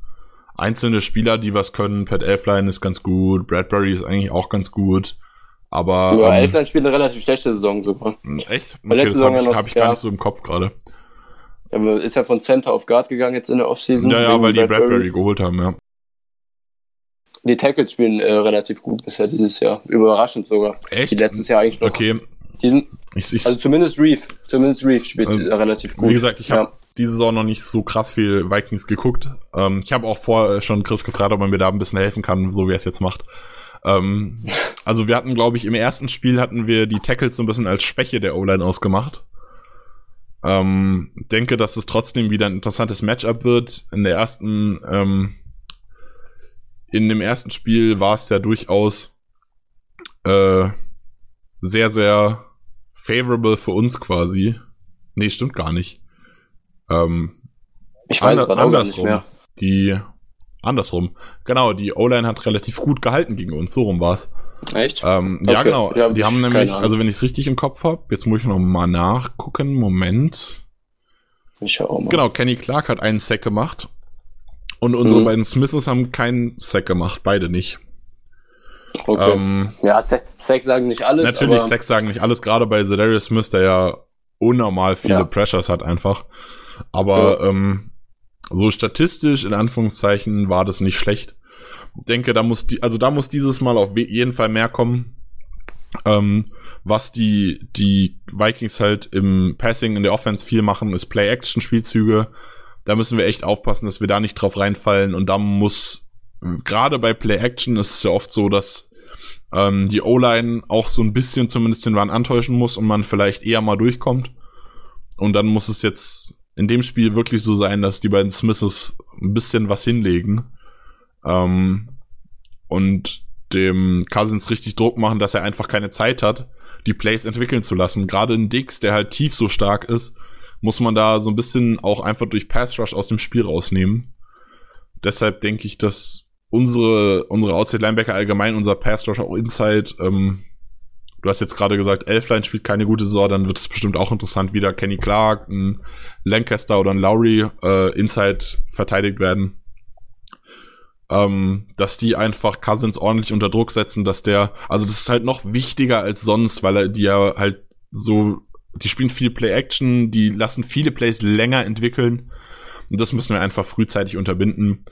einzelne Spieler, die was können. Pat Elfline ist ganz gut, Bradbury ist eigentlich auch ganz gut. Aber. Ja, ähm, Elfline spielt eine relativ schlechte Saison sogar. Echt? Okay, das habe ich, hab ich gar nicht so im Kopf gerade. Er ist ja von Center auf Guard gegangen jetzt in der Offseason. Ja, ja, weil die Bradbury. Bradbury geholt haben, ja. Die Tackles spielen äh, relativ gut bisher dieses Jahr. Überraschend sogar. Echt? Die letztes Jahr eigentlich noch. Okay. Diesen, ich, ich, also zumindest Reef. Zumindest Reef spielt also, relativ gut. Wie gesagt, ich habe ja. diese Saison noch nicht so krass viel Vikings geguckt. Ähm, ich habe auch vorher schon Chris gefragt, ob er mir da ein bisschen helfen kann, so wie er es jetzt macht. Ähm, <laughs> also wir hatten, glaube ich, im ersten Spiel hatten wir die Tackles so ein bisschen als Schwäche der O-Line ausgemacht. Ähm, denke, dass es trotzdem wieder ein interessantes Matchup wird. In der ersten, ähm, in dem ersten Spiel war es ja durchaus äh, sehr, sehr favorable für uns quasi. Nee, stimmt gar nicht. Ähm, ich weiß ander, andersrum. Nicht mehr. Die andersrum. Genau, die O-Line hat relativ gut gehalten gegen uns. So rum war's. Echt? Ähm, okay. Ja, genau. Ja, die haben nämlich, also wenn ich es richtig im Kopf habe, jetzt muss ich noch mal nachgucken. Moment. Ich schau mal. Genau, Kenny Clark hat einen Sack gemacht. Und unsere mhm. beiden Smiths haben keinen Sack gemacht, beide nicht. Okay. Ähm, ja, Sack sagen nicht alles. Natürlich, Sack sagen nicht alles, gerade bei Zedarius Smith, der ja unnormal viele ja. Pressures hat einfach. Aber ja. ähm, so statistisch, in Anführungszeichen, war das nicht schlecht denke, da muss die, also da muss dieses Mal auf jeden Fall mehr kommen. Ähm, was die, die Vikings halt im Passing, in der Offense viel machen, ist Play-Action-Spielzüge. Da müssen wir echt aufpassen, dass wir da nicht drauf reinfallen. Und da muss, gerade bei Play-Action ist es ja oft so, dass ähm, die O-Line auch so ein bisschen zumindest den Run antäuschen muss und man vielleicht eher mal durchkommt. Und dann muss es jetzt in dem Spiel wirklich so sein, dass die beiden Smiths ein bisschen was hinlegen. Ähm, und dem Cousins richtig Druck machen, dass er einfach keine Zeit hat. die Plays entwickeln zu lassen. Gerade in Dix, der halt tief so stark ist, muss man da so ein bisschen auch einfach durch Pass Rush aus dem Spiel rausnehmen. Deshalb denke ich, dass unsere, unsere Outside Linebacker allgemein, unser Pass Rush auch Inside, ähm, du hast jetzt gerade gesagt, Elfline spielt keine gute Saison, dann wird es bestimmt auch interessant, wieder Kenny Clark, ein Lancaster oder ein Lowry äh, Inside verteidigt werden. Ähm, dass die einfach Cousins ordentlich unter Druck setzen, dass der, also das ist halt noch wichtiger als sonst, weil er die ja halt so, die spielen viel Play-Action, die lassen viele Plays länger entwickeln. Und das müssen wir einfach frühzeitig unterbinden.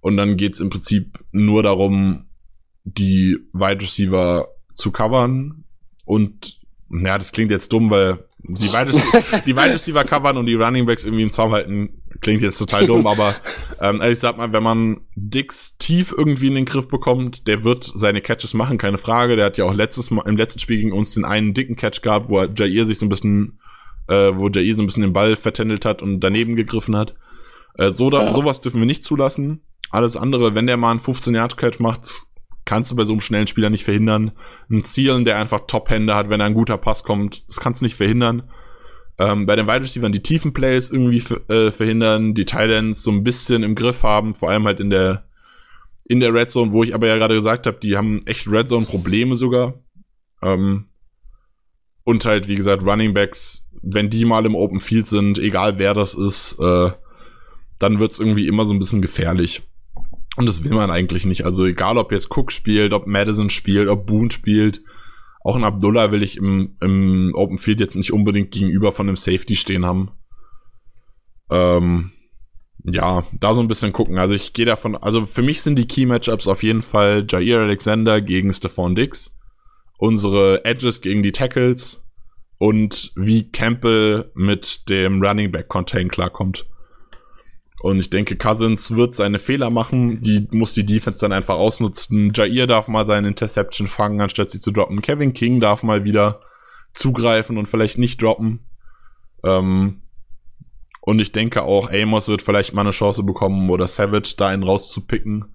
Und dann geht's im Prinzip nur darum, die Wide Receiver zu covern. Und ja, das klingt jetzt dumm, weil die Wide, <laughs> die Wide Receiver covern und die Running Backs irgendwie im Zaum halten, klingt jetzt total dumm, <laughs> aber ähm, also ich sag mal, wenn man Dix tief irgendwie in den Griff bekommt, der wird seine Catches machen, keine Frage. Der hat ja auch letztes Mal, im letzten Spiel gegen uns den einen dicken Catch gehabt, wo Jair sich so ein bisschen, äh, wo Jair so ein bisschen den Ball vertändelt hat und daneben gegriffen hat. Äh, so da, ja. Sowas dürfen wir nicht zulassen. Alles andere, wenn der mal einen 15-Yard-Catch macht, kannst du bei so einem schnellen Spieler nicht verhindern. Ein Zielen, der einfach Top-Hände hat, wenn ein guter Pass kommt, das kannst du nicht verhindern. Ähm, bei den Wide Receivers die tiefen Plays irgendwie äh, verhindern, die Titans so ein bisschen im Griff haben, vor allem halt in der in der Red Zone, wo ich aber ja gerade gesagt habe, die haben echt Red Zone Probleme sogar. Ähm, und halt wie gesagt Running Backs, wenn die mal im Open Field sind, egal wer das ist, äh, dann wird's irgendwie immer so ein bisschen gefährlich. Und das will man eigentlich nicht. Also egal, ob jetzt Cook spielt, ob Madison spielt, ob Boone spielt, auch ein Abdullah will ich im, im Open Field jetzt nicht unbedingt gegenüber von einem Safety stehen haben. Ähm, ja, da so ein bisschen gucken. Also ich gehe davon, also für mich sind die Key Matchups auf jeden Fall Jair Alexander gegen Stephon Dix, unsere Edges gegen die Tackles und wie Campbell mit dem Running Back Contain klarkommt. Und ich denke, Cousins wird seine Fehler machen. Die muss die Defense dann einfach ausnutzen. Jair darf mal seine Interception fangen, anstatt sie zu droppen. Kevin King darf mal wieder zugreifen und vielleicht nicht droppen. Ähm, und ich denke auch, Amos wird vielleicht mal eine Chance bekommen oder Savage da einen rauszupicken.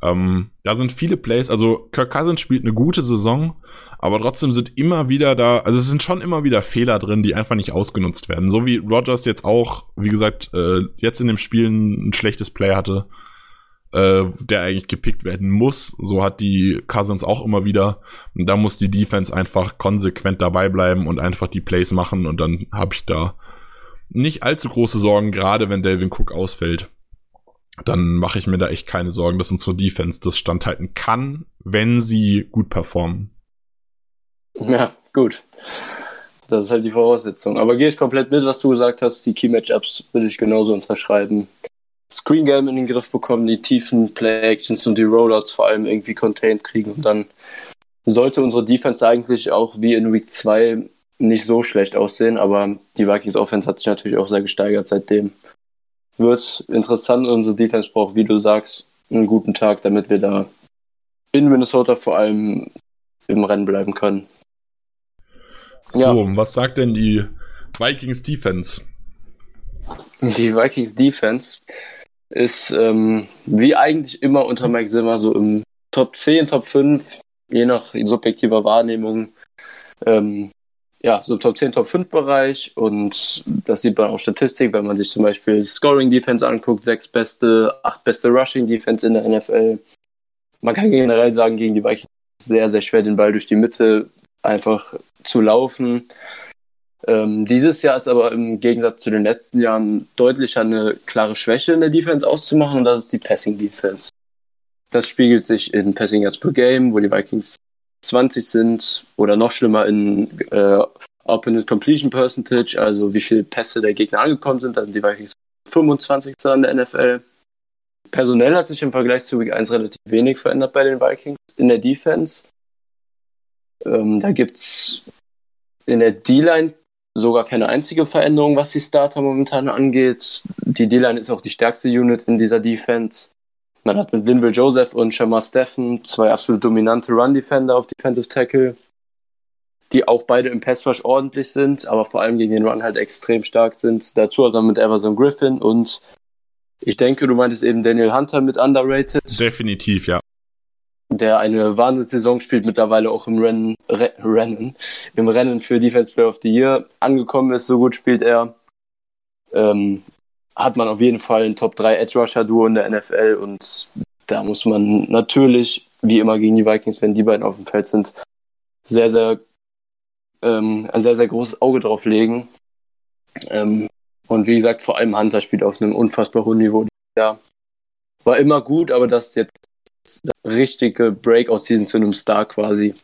Ähm, da sind viele Plays. Also Kirk Cousins spielt eine gute Saison. Aber trotzdem sind immer wieder da, also es sind schon immer wieder Fehler drin, die einfach nicht ausgenutzt werden. So wie Rogers jetzt auch, wie gesagt, äh, jetzt in dem Spiel ein, schlechtes Play hatte, äh, der eigentlich gepickt werden muss. So hat die Cousins auch immer wieder. Und da muss die Defense einfach konsequent dabei bleiben und einfach die Plays machen. Und dann habe ich da nicht allzu große Sorgen, gerade wenn Delvin Cook ausfällt. Dann mache ich mir da echt keine Sorgen, dass unsere Defense das standhalten kann, wenn sie gut performen. <laughs> Ja, gut. Das ist halt die Voraussetzung. Aber gehe ich komplett mit, was du gesagt hast. Die Key Matchups würde ich genauso unterschreiben. Screen Game in den Griff bekommen, die tiefen Play Actions und die Rollouts vor allem irgendwie contained kriegen und dann sollte unsere Defense eigentlich auch wie in Week 2 nicht so schlecht aussehen, aber die Vikings Offense hat sich natürlich auch sehr gesteigert seitdem. Wird interessant, unsere Defense braucht, wie du sagst, einen guten Tag, damit wir da in Minnesota vor allem im Rennen bleiben können. So, ja. was sagt denn die Vikings Defense? Die Vikings Defense ist ähm, wie eigentlich immer unter Mike Zimmer so im Top 10, Top 5, je nach subjektiver Wahrnehmung. Ähm, ja, so Top 10, Top 5 Bereich und das sieht man auch Statistik, wenn man sich zum Beispiel Scoring Defense anguckt, sechs beste, acht beste Rushing Defense in der NFL. Man kann generell sagen, gegen die Vikings sehr, sehr schwer, den Ball durch die Mitte einfach zu laufen. Ähm, dieses Jahr ist aber im Gegensatz zu den letzten Jahren deutlicher eine klare Schwäche in der Defense auszumachen und das ist die Passing Defense. Das spiegelt sich in Passing Yards per Game, wo die Vikings 20 sind oder noch schlimmer in äh, Open Completion Percentage, also wie viele Pässe der Gegner angekommen sind. Da sind die Vikings 25. an der NFL. Personell hat sich im Vergleich zu Week 1 relativ wenig verändert bei den Vikings in der Defense. Ähm, da gibt es in der D-Line sogar keine einzige Veränderung, was die Starter momentan angeht. Die D-Line ist auch die stärkste Unit in dieser Defense. Man hat mit Linville Joseph und Shamar Steffen zwei absolut dominante Run-Defender auf Defensive Tackle, die auch beide im Pass Rush ordentlich sind, aber vor allem gegen den Run halt extrem stark sind. Dazu hat man mit Everson Griffin und ich denke, du meintest eben Daniel Hunter mit underrated. Definitiv, ja der eine Wahnsinnssaison spielt, mittlerweile auch im Rennen, Re Rennen, im Rennen für Defense Player of the Year angekommen ist. So gut spielt er. Ähm, hat man auf jeden Fall ein Top 3 Edge Rusher Duo in der NFL und da muss man natürlich, wie immer gegen die Vikings, wenn die beiden auf dem Feld sind, sehr, sehr, ähm, ein sehr, sehr großes Auge drauf legen. Ähm, und wie gesagt, vor allem Hunter spielt auf einem unfassbar hohen Niveau. Ja, war immer gut, aber das jetzt richtige Breakout-Season zu einem Star quasi.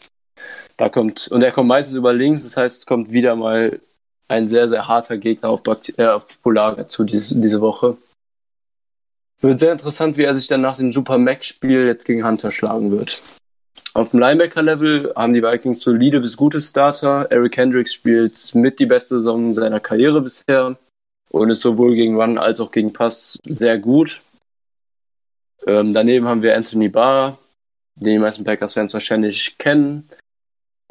Da kommt, und er kommt meistens über links, das heißt, es kommt wieder mal ein sehr, sehr harter Gegner auf, äh, auf Polar zu diese, diese Woche. Wird sehr interessant, wie er sich dann nach dem Super Mac-Spiel jetzt gegen Hunter schlagen wird. Auf dem Linebacker-Level haben die Vikings solide bis gute Starter. Eric Hendricks spielt mit die beste Saison seiner Karriere bisher und ist sowohl gegen Run als auch gegen Pass sehr gut. Ähm, daneben haben wir Anthony Barr, den die meisten Packers-Fans wahrscheinlich kennen,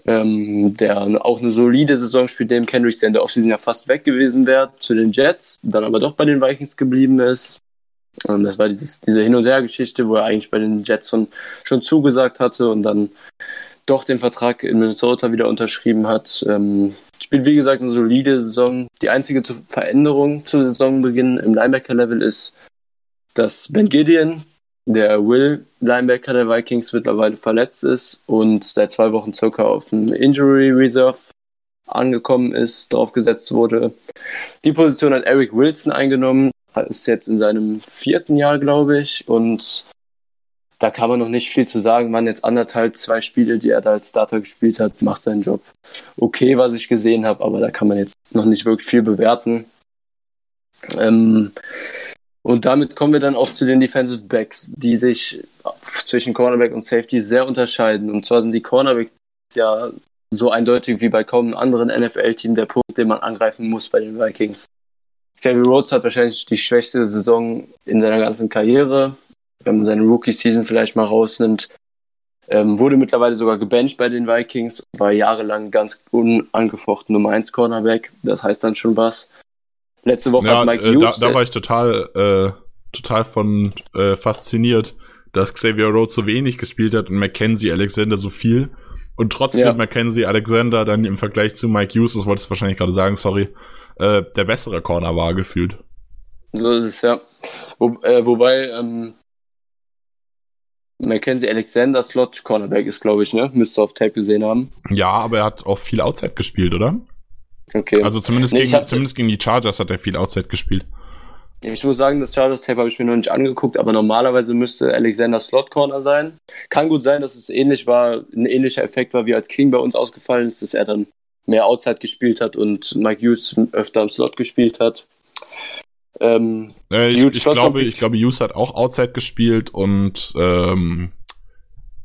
ähm, der auch eine solide Saison spielt, neben Kendricks, der in der Offseason ja fast weg gewesen wäre zu den Jets, dann aber doch bei den Vikings geblieben ist. Ähm, das war dieses, diese Hin- und Her-Geschichte, wo er eigentlich bei den Jets schon, schon zugesagt hatte und dann doch den Vertrag in Minnesota wieder unterschrieben hat. Ähm, spielt wie gesagt eine solide Saison. Die einzige Veränderung zu Saisonbeginn im Linebacker-Level ist, dass Ben Gideon, der Will Linebacker der Vikings mittlerweile verletzt ist und seit zwei Wochen circa auf dem Injury Reserve angekommen ist, drauf gesetzt wurde. Die Position hat Eric Wilson eingenommen, ist jetzt in seinem vierten Jahr, glaube ich, und da kann man noch nicht viel zu sagen. Man jetzt anderthalb, zwei Spiele, die er da als Starter gespielt hat, macht seinen Job okay, was ich gesehen habe, aber da kann man jetzt noch nicht wirklich viel bewerten. Ähm, und damit kommen wir dann auch zu den Defensive Backs, die sich zwischen Cornerback und Safety sehr unterscheiden. Und zwar sind die Cornerbacks ja so eindeutig wie bei kaum einem anderen NFL-Team der Punkt, den man angreifen muss bei den Vikings. Xavier Rhodes hat wahrscheinlich die schwächste Saison in seiner ganzen Karriere. Wenn man seine Rookie-Season vielleicht mal rausnimmt, ähm, wurde mittlerweile sogar gebencht bei den Vikings, war jahrelang ganz unangefochten Nummer 1 Cornerback. Das heißt dann schon was. Letzte Woche ja, hat Mike äh, Hughes. Da, da war ich total, äh, total von äh, fasziniert, dass Xavier Rhodes so wenig gespielt hat und Mackenzie Alexander so viel. Und trotzdem Ja. Mackenzie Alexander dann im Vergleich zu Mike Hughes, das wolltest du wahrscheinlich gerade sagen, sorry, äh, der bessere Corner war gefühlt. So ist es, ja. Wo, äh, wobei, ähm, Mackenzie Alexander Slot Cornerback ist, glaube ich, ne? Müsste auf Tape gesehen haben. Ja, aber er hat auch viel Outside gespielt, oder? Okay. Also zumindest, Nee, gegen, hab- zumindest gegen die Chargers hat er viel Outside gespielt. Ich muss sagen, das Chargers Tape habe ich mir noch nicht angeguckt, aber normalerweise müsste Alexander Slot Corner sein. Kann gut sein, dass es ähnlich war, ein ähnlicher Effekt war, wie als King bei uns ausgefallen ist, dass er dann mehr Outside gespielt hat und Mike Hughes öfter im Slot gespielt hat. Ähm, Äh, ich, ich glaube, ich glaube, Hughes hat auch Outside gespielt und ähm,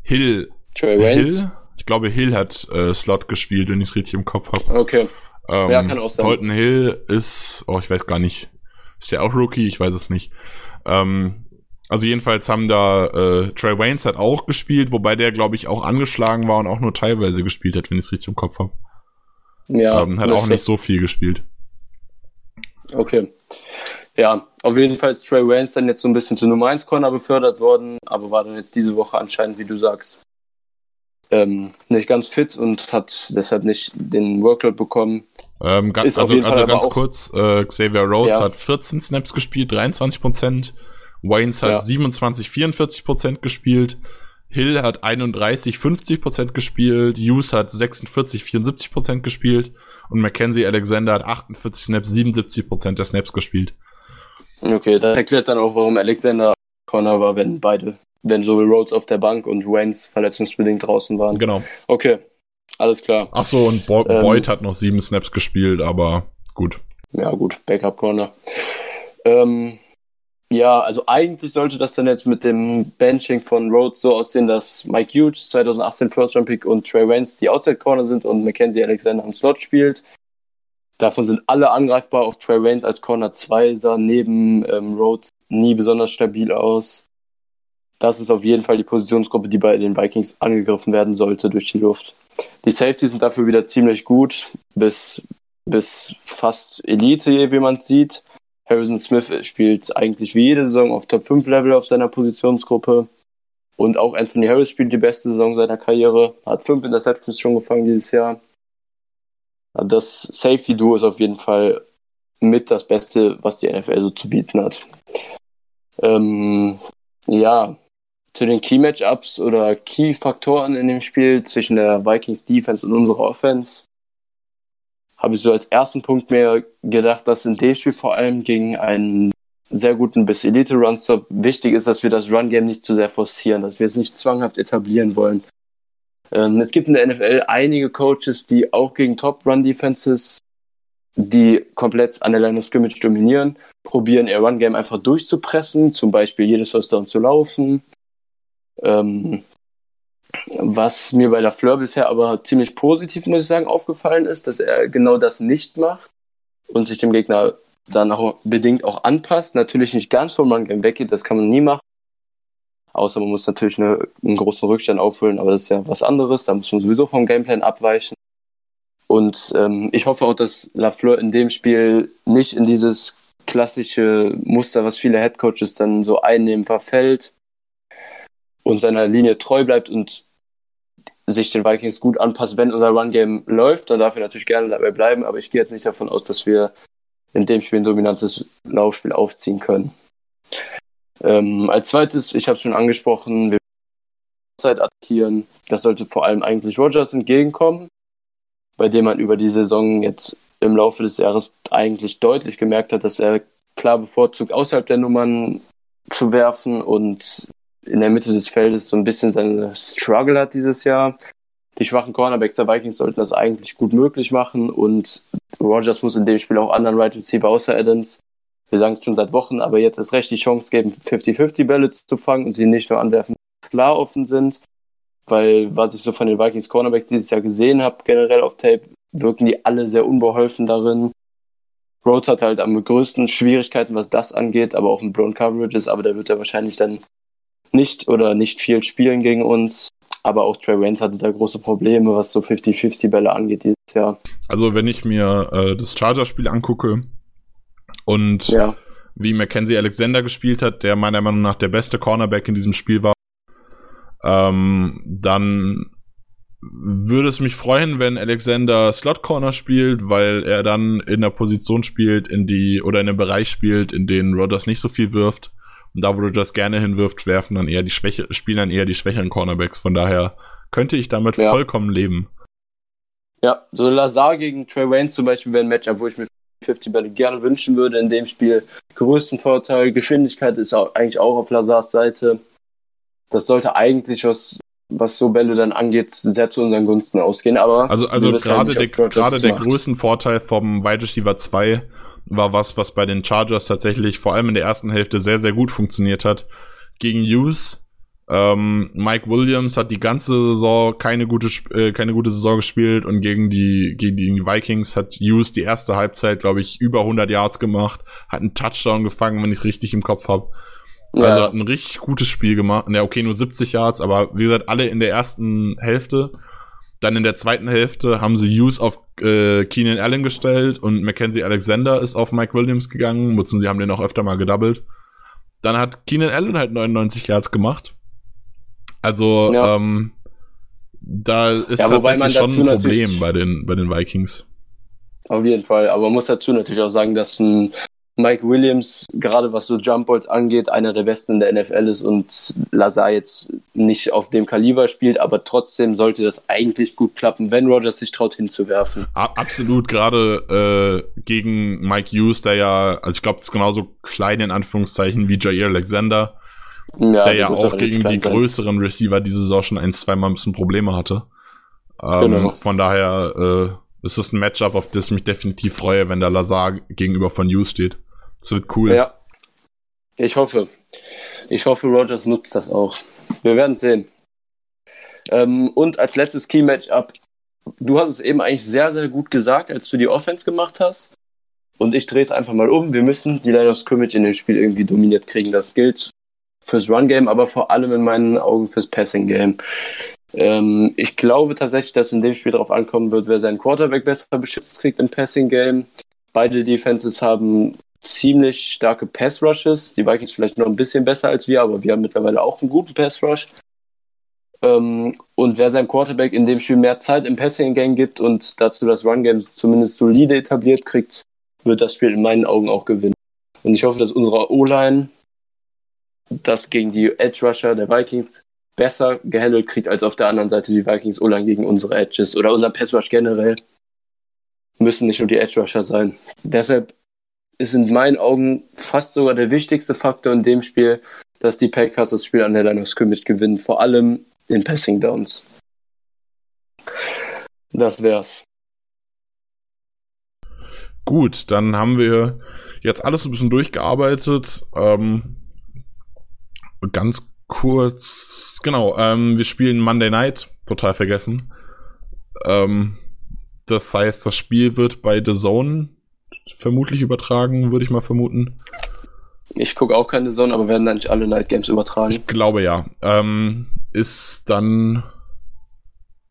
Hill, Trey. Hill, ich glaube, Hill hat äh, Slot gespielt, wenn ich es richtig im Kopf habe. Okay. Ähm, Ja, kann auch sein. Colton Hill ist, oh, ich weiß gar nicht, ist der auch Rookie? Ich weiß es nicht. Ähm, also jedenfalls haben da äh, Trey Waynes hat auch gespielt, wobei der, glaube ich, auch angeschlagen war und auch nur teilweise gespielt hat, wenn ich es richtig im Kopf habe. Ja, ähm, hat auch nicht so viel gespielt. Okay. Ja, auf jeden Fall ist Trey Waynes dann jetzt so ein bisschen zu Nummer 1 Corner befördert worden, aber war dann jetzt diese Woche anscheinend, wie du sagst, ähm, nicht ganz fit und hat deshalb nicht den Workload bekommen. Ähm, ganz, Ist also jeden Fall also aber ganz kurz, äh, Xavier Rhodes Ja. hat 14 Snaps gespielt, 23 Prozent. Waynes hat Ja. 27, 44 Prozent gespielt. Hill hat 31, 50 Prozent gespielt. Hughes hat 46, 74 Prozent gespielt. Und Mackenzie Alexander hat 48 Snaps, 77 Prozent der Snaps gespielt. Okay, das erklärt dann auch, warum Alexander Corner war, wenn beide, wenn sowohl Rhodes auf der Bank und Waynes verletzungsbedingt draußen waren. Genau. Okay, alles klar. Ach so, und Bo Ähm. Boyd hat noch sieben Snaps gespielt, aber gut. Ja, gut, Backup Corner. Ähm, ja, also eigentlich sollte das dann jetzt mit dem Benching von Rhodes so aussehen, dass Mike Hughes 2018 First Round Pick und Trey Waynes die Outside Corner sind und Mackenzie Alexander am Slot spielt. Davon sind alle angreifbar, auch Trey Waynes als Corner 2 sah neben ähm, Rhodes nie besonders stabil aus. Das ist auf jeden Fall die Positionsgruppe, die bei den Vikings angegriffen werden sollte durch die Luft. Die Safeties sind dafür wieder ziemlich gut, bis, bis fast Elite, wie man es sieht. Harrison Smith spielt eigentlich wie jede Saison auf Top 5 Level auf seiner Positionsgruppe. Und auch Anthony Harris spielt die beste Saison seiner Karriere, hat fünf Interceptions schon gefangen dieses Jahr. Das Safety-Duo ist auf jeden Fall mit das Beste, was die NFL so zu bieten hat. Ähm, ja, zu den Key-Matchups oder Key-Faktoren in dem Spiel zwischen der Vikings Defense und unserer Offense habe ich so als ersten Punkt mir gedacht, dass in dem Spiel vor allem gegen einen sehr guten bis Elite Runstop wichtig ist, dass wir das Run-Game nicht zu sehr forcieren, dass wir es nicht zwanghaft etablieren wollen. Ähm, es gibt in der NFL einige Coaches, die auch gegen Top-Run-Defenses, die komplett an der Line of Scrimmage dominieren, probieren ihr Run-Game einfach durchzupressen, zum Beispiel jedes First Down zu laufen. Ähm, was mir bei der Fleur bisher aber ziemlich positiv, muss ich sagen, aufgefallen ist, dass er genau das nicht macht und sich dem Gegner dann auch bedingt auch anpasst. Natürlich nicht ganz vom Run-Game weggeht, das kann man nie machen. Außer man muss natürlich eine, einen großen Rückstand aufholen, aber das ist ja was anderes. Da muss man sowieso vom Gameplan abweichen. Und ähm, ich hoffe auch, dass Lafleur in dem Spiel nicht in dieses klassische Muster, was viele Headcoaches dann so einnehmen, verfällt und seiner Linie treu bleibt und sich den Vikings gut anpasst. Wenn unser Run-Game läuft, dann darf er natürlich gerne dabei bleiben, aber ich gehe jetzt nicht davon aus, dass wir in dem Spiel ein dominantes Laufspiel aufziehen können. Ähm, als zweites, ich habe es schon angesprochen, wir Zeit attackieren. Das sollte vor allem eigentlich Rogers entgegenkommen, bei dem man über die Saison jetzt im Laufe des Jahres eigentlich deutlich gemerkt hat, dass er klar bevorzugt, außerhalb der Nummern zu werfen und in der Mitte des Feldes so ein bisschen seine Struggle hat dieses Jahr. Die schwachen Cornerbacks der Vikings sollten das eigentlich gut möglich machen und Rogers muss in dem Spiel auch anderen Right Receiver außer Adams, wir sagen es schon seit Wochen, aber jetzt ist recht die Chance geben, 50-50 Bälle zu fangen und sie nicht nur anwerfen, klar offen sind. Weil, was ich so von den Vikings Cornerbacks dieses Jahr gesehen habe, generell auf Tape, wirken die alle sehr unbeholfen darin. Rhodes hat halt am größten Schwierigkeiten, was das angeht, aber auch in Blown Coverages, aber da wird er wahrscheinlich dann nicht oder nicht viel spielen gegen uns. Aber auch Trey Waynes hatte da große Probleme, was so 50-50 Bälle angeht dieses Jahr. Also wenn ich mir äh, das Chargers-Spiel angucke und ja. wie Mackenzie Alexander gespielt hat, der meiner Meinung nach der beste Cornerback in diesem Spiel war, ähm, dann würde es mich freuen, wenn Alexander Slot Corner spielt, weil er dann in der Position spielt, in die oder in einem Bereich spielt, in den Rodgers nicht so viel wirft. Und da, wo du das gerne hinwirft, werfen dann eher die Schwäche, spielen dann eher die schwächeren Cornerbacks. Von daher könnte ich damit ja. vollkommen leben. Ja, so Lazar gegen Trey Wayne zum Beispiel wäre ein Matchup, wo ich mir 50 Bälle gerne wünschen würde. In dem Spiel größten Vorteil, Geschwindigkeit ist auch, eigentlich auch auf Lazars Seite. Das sollte eigentlich was, was so Bälle dann angeht, sehr zu unseren Gunsten ausgehen. Aber also, also gerade der, gerade der größten Vorteil vom Wide Receiver 2 war was, was bei den Chargers tatsächlich vor allem in der ersten Hälfte sehr, sehr gut funktioniert hat. Gegen Hughes. Ähm, Mike Williams hat die ganze Saison keine gute, äh, keine gute Saison gespielt und gegen die, gegen die Vikings hat Hughes die erste Halbzeit, glaube ich, über 100 Yards gemacht, hat einen Touchdown gefangen, wenn ich es richtig im Kopf habe. Ja. Also hat ein richtig gutes Spiel gemacht. Ja, okay, nur 70 Yards, aber wie gesagt, alle in der ersten Hälfte. Dann in der zweiten Hälfte haben sie Hughes auf äh, Keenan Allen gestellt und Mackenzie Alexander ist auf Mike Williams gegangen. Nutzen sie haben den auch öfter mal gedoubled. Dann hat Keenan Allen halt 99 Yards gemacht. Also, ja. ähm, da ist ja, tatsächlich schon ein Problem bei den, bei den Vikings. Auf jeden Fall. Aber man muss dazu natürlich auch sagen, dass ein Mike Williams, gerade was so Jump Balls angeht, einer der besten in der NFL ist und Lazar jetzt nicht auf dem Kaliber spielt, aber trotzdem sollte das eigentlich gut klappen, wenn Rogers sich traut hinzuwerfen. Absolut, gerade äh, gegen Mike Hughes, der ja, also ich glaube, das ist genauso klein in Anführungszeichen wie Jair Alexander, ja, der ja auch gegen die sein. größeren Receiver diese Saison schon ein, zweimal ein bisschen Probleme hatte. Ähm, genau. Von daher äh, ist es ein Matchup, auf das ich mich definitiv freue, wenn der Lazar gegenüber von Hughes steht. Das wird cool. Ja. Ich hoffe. Ich hoffe, Rogers nutzt das auch. Wir werden sehen. Ähm, und als letztes Key-Matchup, du hast es eben eigentlich sehr, sehr gut gesagt, als du die Offense gemacht hast. Und ich drehe es einfach mal um. Wir müssen die Line of Scrimmage in dem Spiel irgendwie dominiert kriegen. Das gilt fürs Run-Game, aber vor allem in meinen Augen fürs Passing-Game. Ähm, ich glaube tatsächlich, dass in dem Spiel darauf ankommen wird, wer seinen Quarterback besser beschützt kriegt im Passing-Game. Beide Defenses haben ziemlich starke Pass-Rushes. Die Vikings vielleicht noch ein bisschen besser als wir, aber wir haben mittlerweile auch einen guten Pass-Rush. Ähm, und wer seinem Quarterback in dem Spiel mehr Zeit im Passing Game gibt und dazu das Run Game zumindest solide etabliert kriegt, wird das Spiel in meinen Augen auch gewinnen. Und ich hoffe, dass unsere O-Line das gegen die Edge Rusher der Vikings besser gehandelt kriegt als auf der anderen Seite die Vikings O-Line gegen unsere Edges oder unser Pass Rush generell. Müssen nicht nur die Edge Rusher sein. Deshalb ist in meinen Augen fast sogar der wichtigste Faktor in dem Spiel, dass die Packers das Spiel an der Line of Scrimmage gewinnen, vor allem in Passing Downs. Das wär's. Gut, dann haben wir jetzt alles ein bisschen durchgearbeitet. Ähm, ganz kurz, genau, ähm, wir spielen Monday Night, total vergessen. Ähm, das heißt, das Spiel wird bei The Zone vermutlich übertragen, würde ich mal vermuten. Ich gucke auch keine Zone, aber werden dann nicht alle Night Games übertragen? Ich glaube ja. Ähm, ist dann.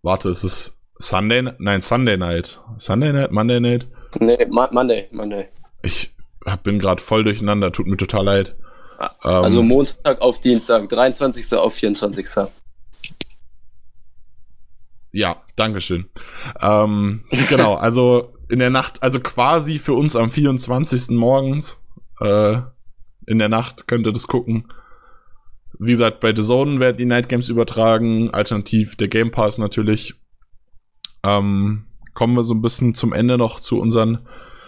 Warte, ist es Sunday? Nein, Sunday Night. Sunday Night? Monday Night? Nee, Ma Monday, Monday. Ich bin gerade voll durcheinander, tut mir total leid. Also ähm, Montag auf Dienstag, 23. auf 24. Ja, Dankeschön. Ähm, genau, also in der Nacht, also quasi für uns am 24. morgens, äh, in der Nacht könnt ihr das gucken. Wie gesagt, bei The Zone werden die Night Games übertragen, alternativ der Game Pass natürlich. Ähm, kommen wir so ein bisschen zum Ende noch zu unseren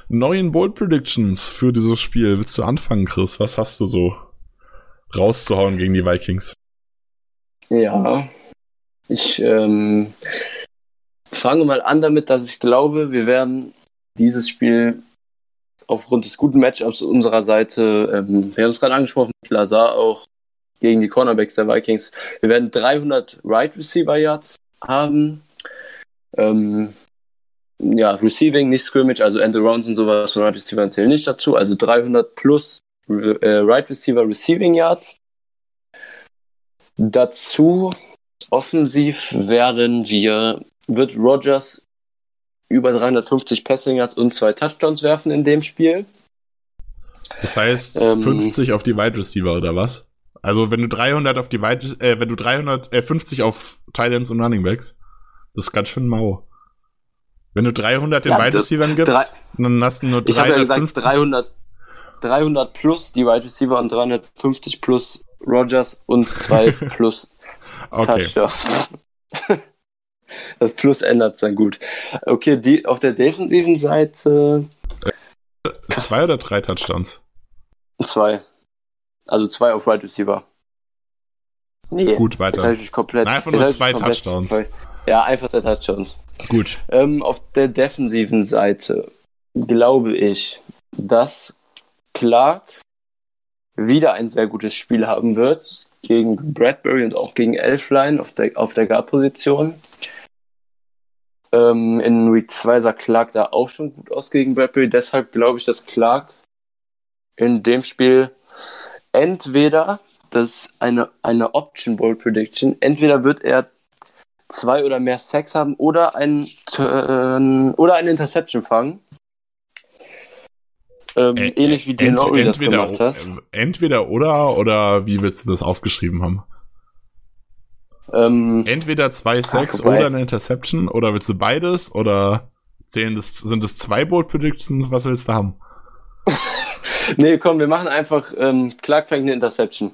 neuen Bold Predictions für dieses Spiel. Willst du anfangen, Chris? Was hast du so rauszuhauen gegen die Vikings? Ja, ich ähm, fange mal an damit, dass ich glaube, wir werden dieses Spiel aufgrund des guten Matchups unserer Seite, ähm, wir haben es gerade angesprochen, mit Lazar auch gegen die Cornerbacks der Vikings, wir werden 300 Right Receiver Yards haben. Ähm, ja, Receiving, nicht Scrimmage, also End Arounds und sowas von Right Receiver zählen nicht dazu. Also 300 plus äh, Right Receiver Receiving Yards. Dazu offensiv werden wir, wird Rogers über 350 Passing Yards und zwei Touchdowns werfen in dem Spiel. Das heißt ähm, 50 auf die Wide Receiver oder was? Also wenn du 300 auf die Wide, äh, wenn du 300, äh, 50 auf Titans und Running Backs, das ist ganz schön mau. Wenn du 300 den ja, Wide Receivers gibst, drei, dann hast du nur 350. Ich habe ja gesagt 300, 300 plus die Wide Receiver und 350 plus Rogers und zwei <laughs> plus okay. Touchdown. <laughs> Das Plus ändert es dann gut. Okay, die auf der defensiven Seite. Zwei oder drei Touchdowns? Zwei. Also zwei auf Right Receiver. Nee, gut, weiter. Ich komplett, Nein, einfach nur zwei Touchdowns. Ja, einfach zwei Touchdowns. Gut. Ähm, auf der defensiven Seite glaube ich, dass Clark wieder ein sehr gutes Spiel haben wird gegen Bradbury und auch gegen Elfline auf der, auf der Guard-Position. Ähm, in Week 2 sah Clark da auch schon gut aus gegen Bradbury. Deshalb glaube ich, dass Clark in dem Spiel entweder, das ist eine, eine Option Bowl Prediction, entweder wird er zwei oder mehr Sacks haben oder ein Turn, oder eine Interception fangen. Ähm, äh, ähnlich wie Dean Lowry das gemacht hast. Entweder oder oder wie willst du das aufgeschrieben haben? Ähm, Entweder zwei Sacks oder eine Interception oder willst du beides oder zählen das, sind es zwei Bold Predictions? Was willst du haben? <laughs> nee, komm, wir machen einfach ähm, Clark fängt eine Interception.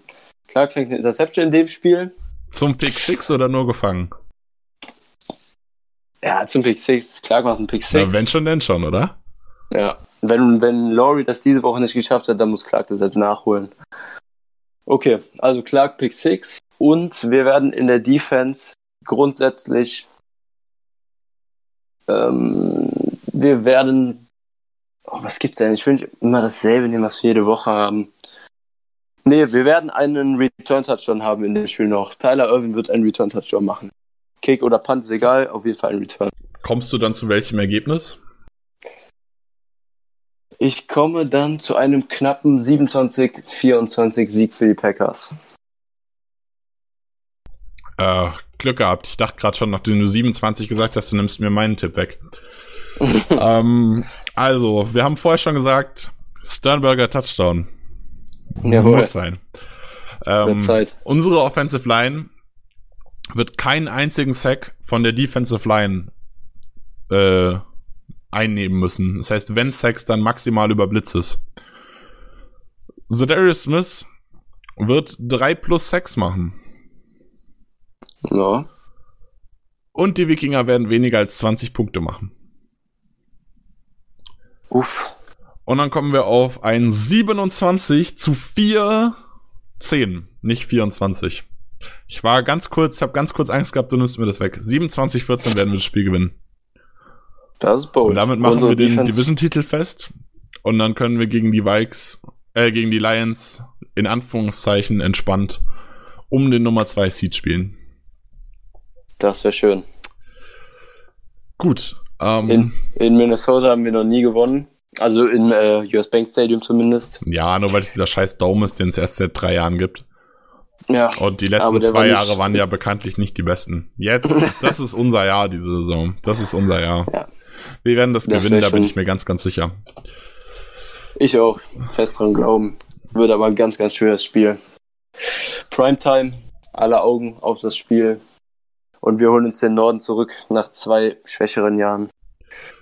Clark fängt eine Interception in dem Spiel. Zum Pick 6 oder nur gefangen? Ja, zum Pick 6. Clark macht einen Pick 6. Ja, wenn schon, denn schon, oder? Ja. Wenn, wenn Laurie das diese Woche nicht geschafft hat, dann muss Clark das jetzt nachholen. Okay, also Clark Pick 6 und wir werden in der Defense grundsätzlich ähm, wir werden oh, was gibt's denn? Ich will immer dasselbe nehmen, was wir jede Woche haben. Nee, wir werden einen Return-Touchdown haben in dem Spiel noch. Tyler Irvin wird einen Return-Touchdown machen. Kick oder Punt ist egal, auf jeden Fall ein Return. Kommst du dann zu welchem Ergebnis? Ich komme dann zu einem knappen 27-24 Sieg für die Packers. Äh, Glück gehabt. Ich dachte gerade schon, nachdem du 27 gesagt hast, du nimmst mir meinen Tipp weg. <laughs> ähm, also, wir haben vorher schon gesagt, Sternberger Touchdown. Jawohl. Muss sein. Ähm, Zeit. Unsere Offensive Line wird keinen einzigen Sack von der Defensive Line äh, einnehmen müssen. Das heißt, wenn Sacks, dann maximal über Blitzes. Zedarius Smith wird drei plus Sacks machen. Ja. Und die Wikinger werden weniger als 20 Punkte machen. Uff. Und dann kommen wir auf ein 27 zu 4, 10, nicht 24. Ich war ganz kurz, habe ganz kurz Angst gehabt, du nimmst mir das weg. 27, 14 werden wir das Spiel gewinnen. Das ist bold. Und damit machen Unsere wir den Defense- Division-Titel fest. Und dann können wir gegen die Vikes, äh, gegen die Lions in Anführungszeichen entspannt um den Nummer 2 Seed spielen. Das wäre schön. Gut. Ähm, In, in Minnesota haben wir noch nie gewonnen. Also im äh, US Bank Stadium zumindest. ja, nur weil es dieser scheiß Dome ist, den es erst seit drei Jahren gibt. Ja. Und die letzten zwei war Jahre waren ja bekanntlich nicht die besten. Jetzt, <laughs> das ist unser Jahr, diese Saison. Das ist unser Jahr. Ja. Wir werden das, Das gewinnen, da bin ich mir ganz, ganz sicher. Ich auch. Fest dran glauben. Wird aber ein ganz, ganz schweres Spiel. Primetime. Alle Augen auf das Spiel. Und wir holen uns den Norden zurück nach zwei schwächeren Jahren.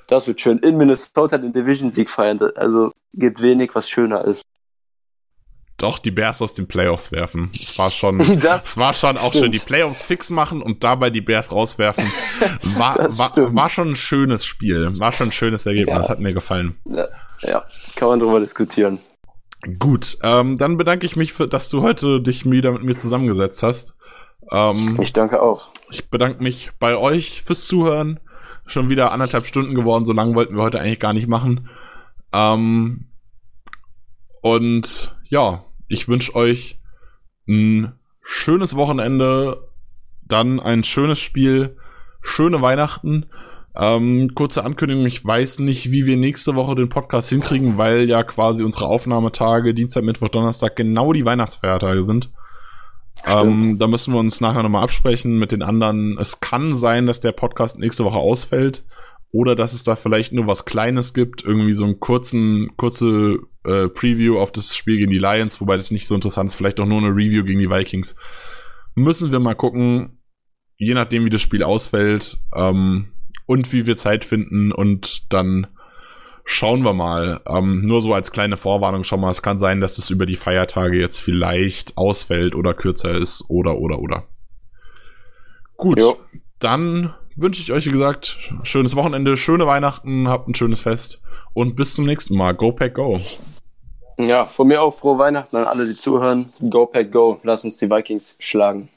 Das wird schön. In Minnesota den Division-Sieg feiern. Also gibt wenig, was schöner ist. Doch, die Bears aus den Playoffs werfen. Es war schon, <laughs> es war schon auch stimmt. schön. Die Playoffs fix machen und dabei die Bears rauswerfen. <laughs> War, war, war schon ein schönes Spiel. War schon ein schönes Ergebnis. Ja. Hat mir gefallen. Ja, ja, kann man drüber diskutieren. Gut, ähm, dann bedanke ich mich, für, dass du heute dich wieder mit mir zusammengesetzt hast. Ähm, Ich danke auch. Ich bedanke mich bei euch fürs Zuhören. Schon wieder anderthalb Stunden geworden, so lange wollten wir heute eigentlich gar nicht machen. Ähm, und ja, ich wünsche euch ein schönes Wochenende, dann ein schönes Spiel, schöne Weihnachten. Ähm, kurze Ankündigung, ich weiß nicht, wie wir nächste Woche den Podcast hinkriegen, weil ja quasi unsere Aufnahmetage Dienstag, Mittwoch, Donnerstag genau die Weihnachtsfeiertage sind. Ähm, da müssen wir uns nachher nochmal absprechen mit den anderen. Es kann sein, dass der Podcast nächste Woche ausfällt oder dass es da vielleicht nur was Kleines gibt, irgendwie so einen kurzen, kurze äh, Preview auf das Spiel gegen die Lions, wobei das nicht so interessant ist, vielleicht auch nur eine Review gegen die Vikings. Müssen wir mal gucken, je nachdem wie das Spiel ausfällt ähm, und wie wir Zeit finden und dann Schauen wir mal. Ähm, nur so als kleine Vorwarnung schon mal. Es kann sein, dass es über die Feiertage jetzt vielleicht ausfällt oder kürzer ist oder oder oder. Gut, Jo. dann wünsche ich euch, wie gesagt, schönes Wochenende, schöne Weihnachten, habt ein schönes Fest und bis zum nächsten Mal. Go Pack Go. Ja, von mir auch frohe Weihnachten an alle, die zuhören. Go Pack Go. Lass uns die Vikings schlagen.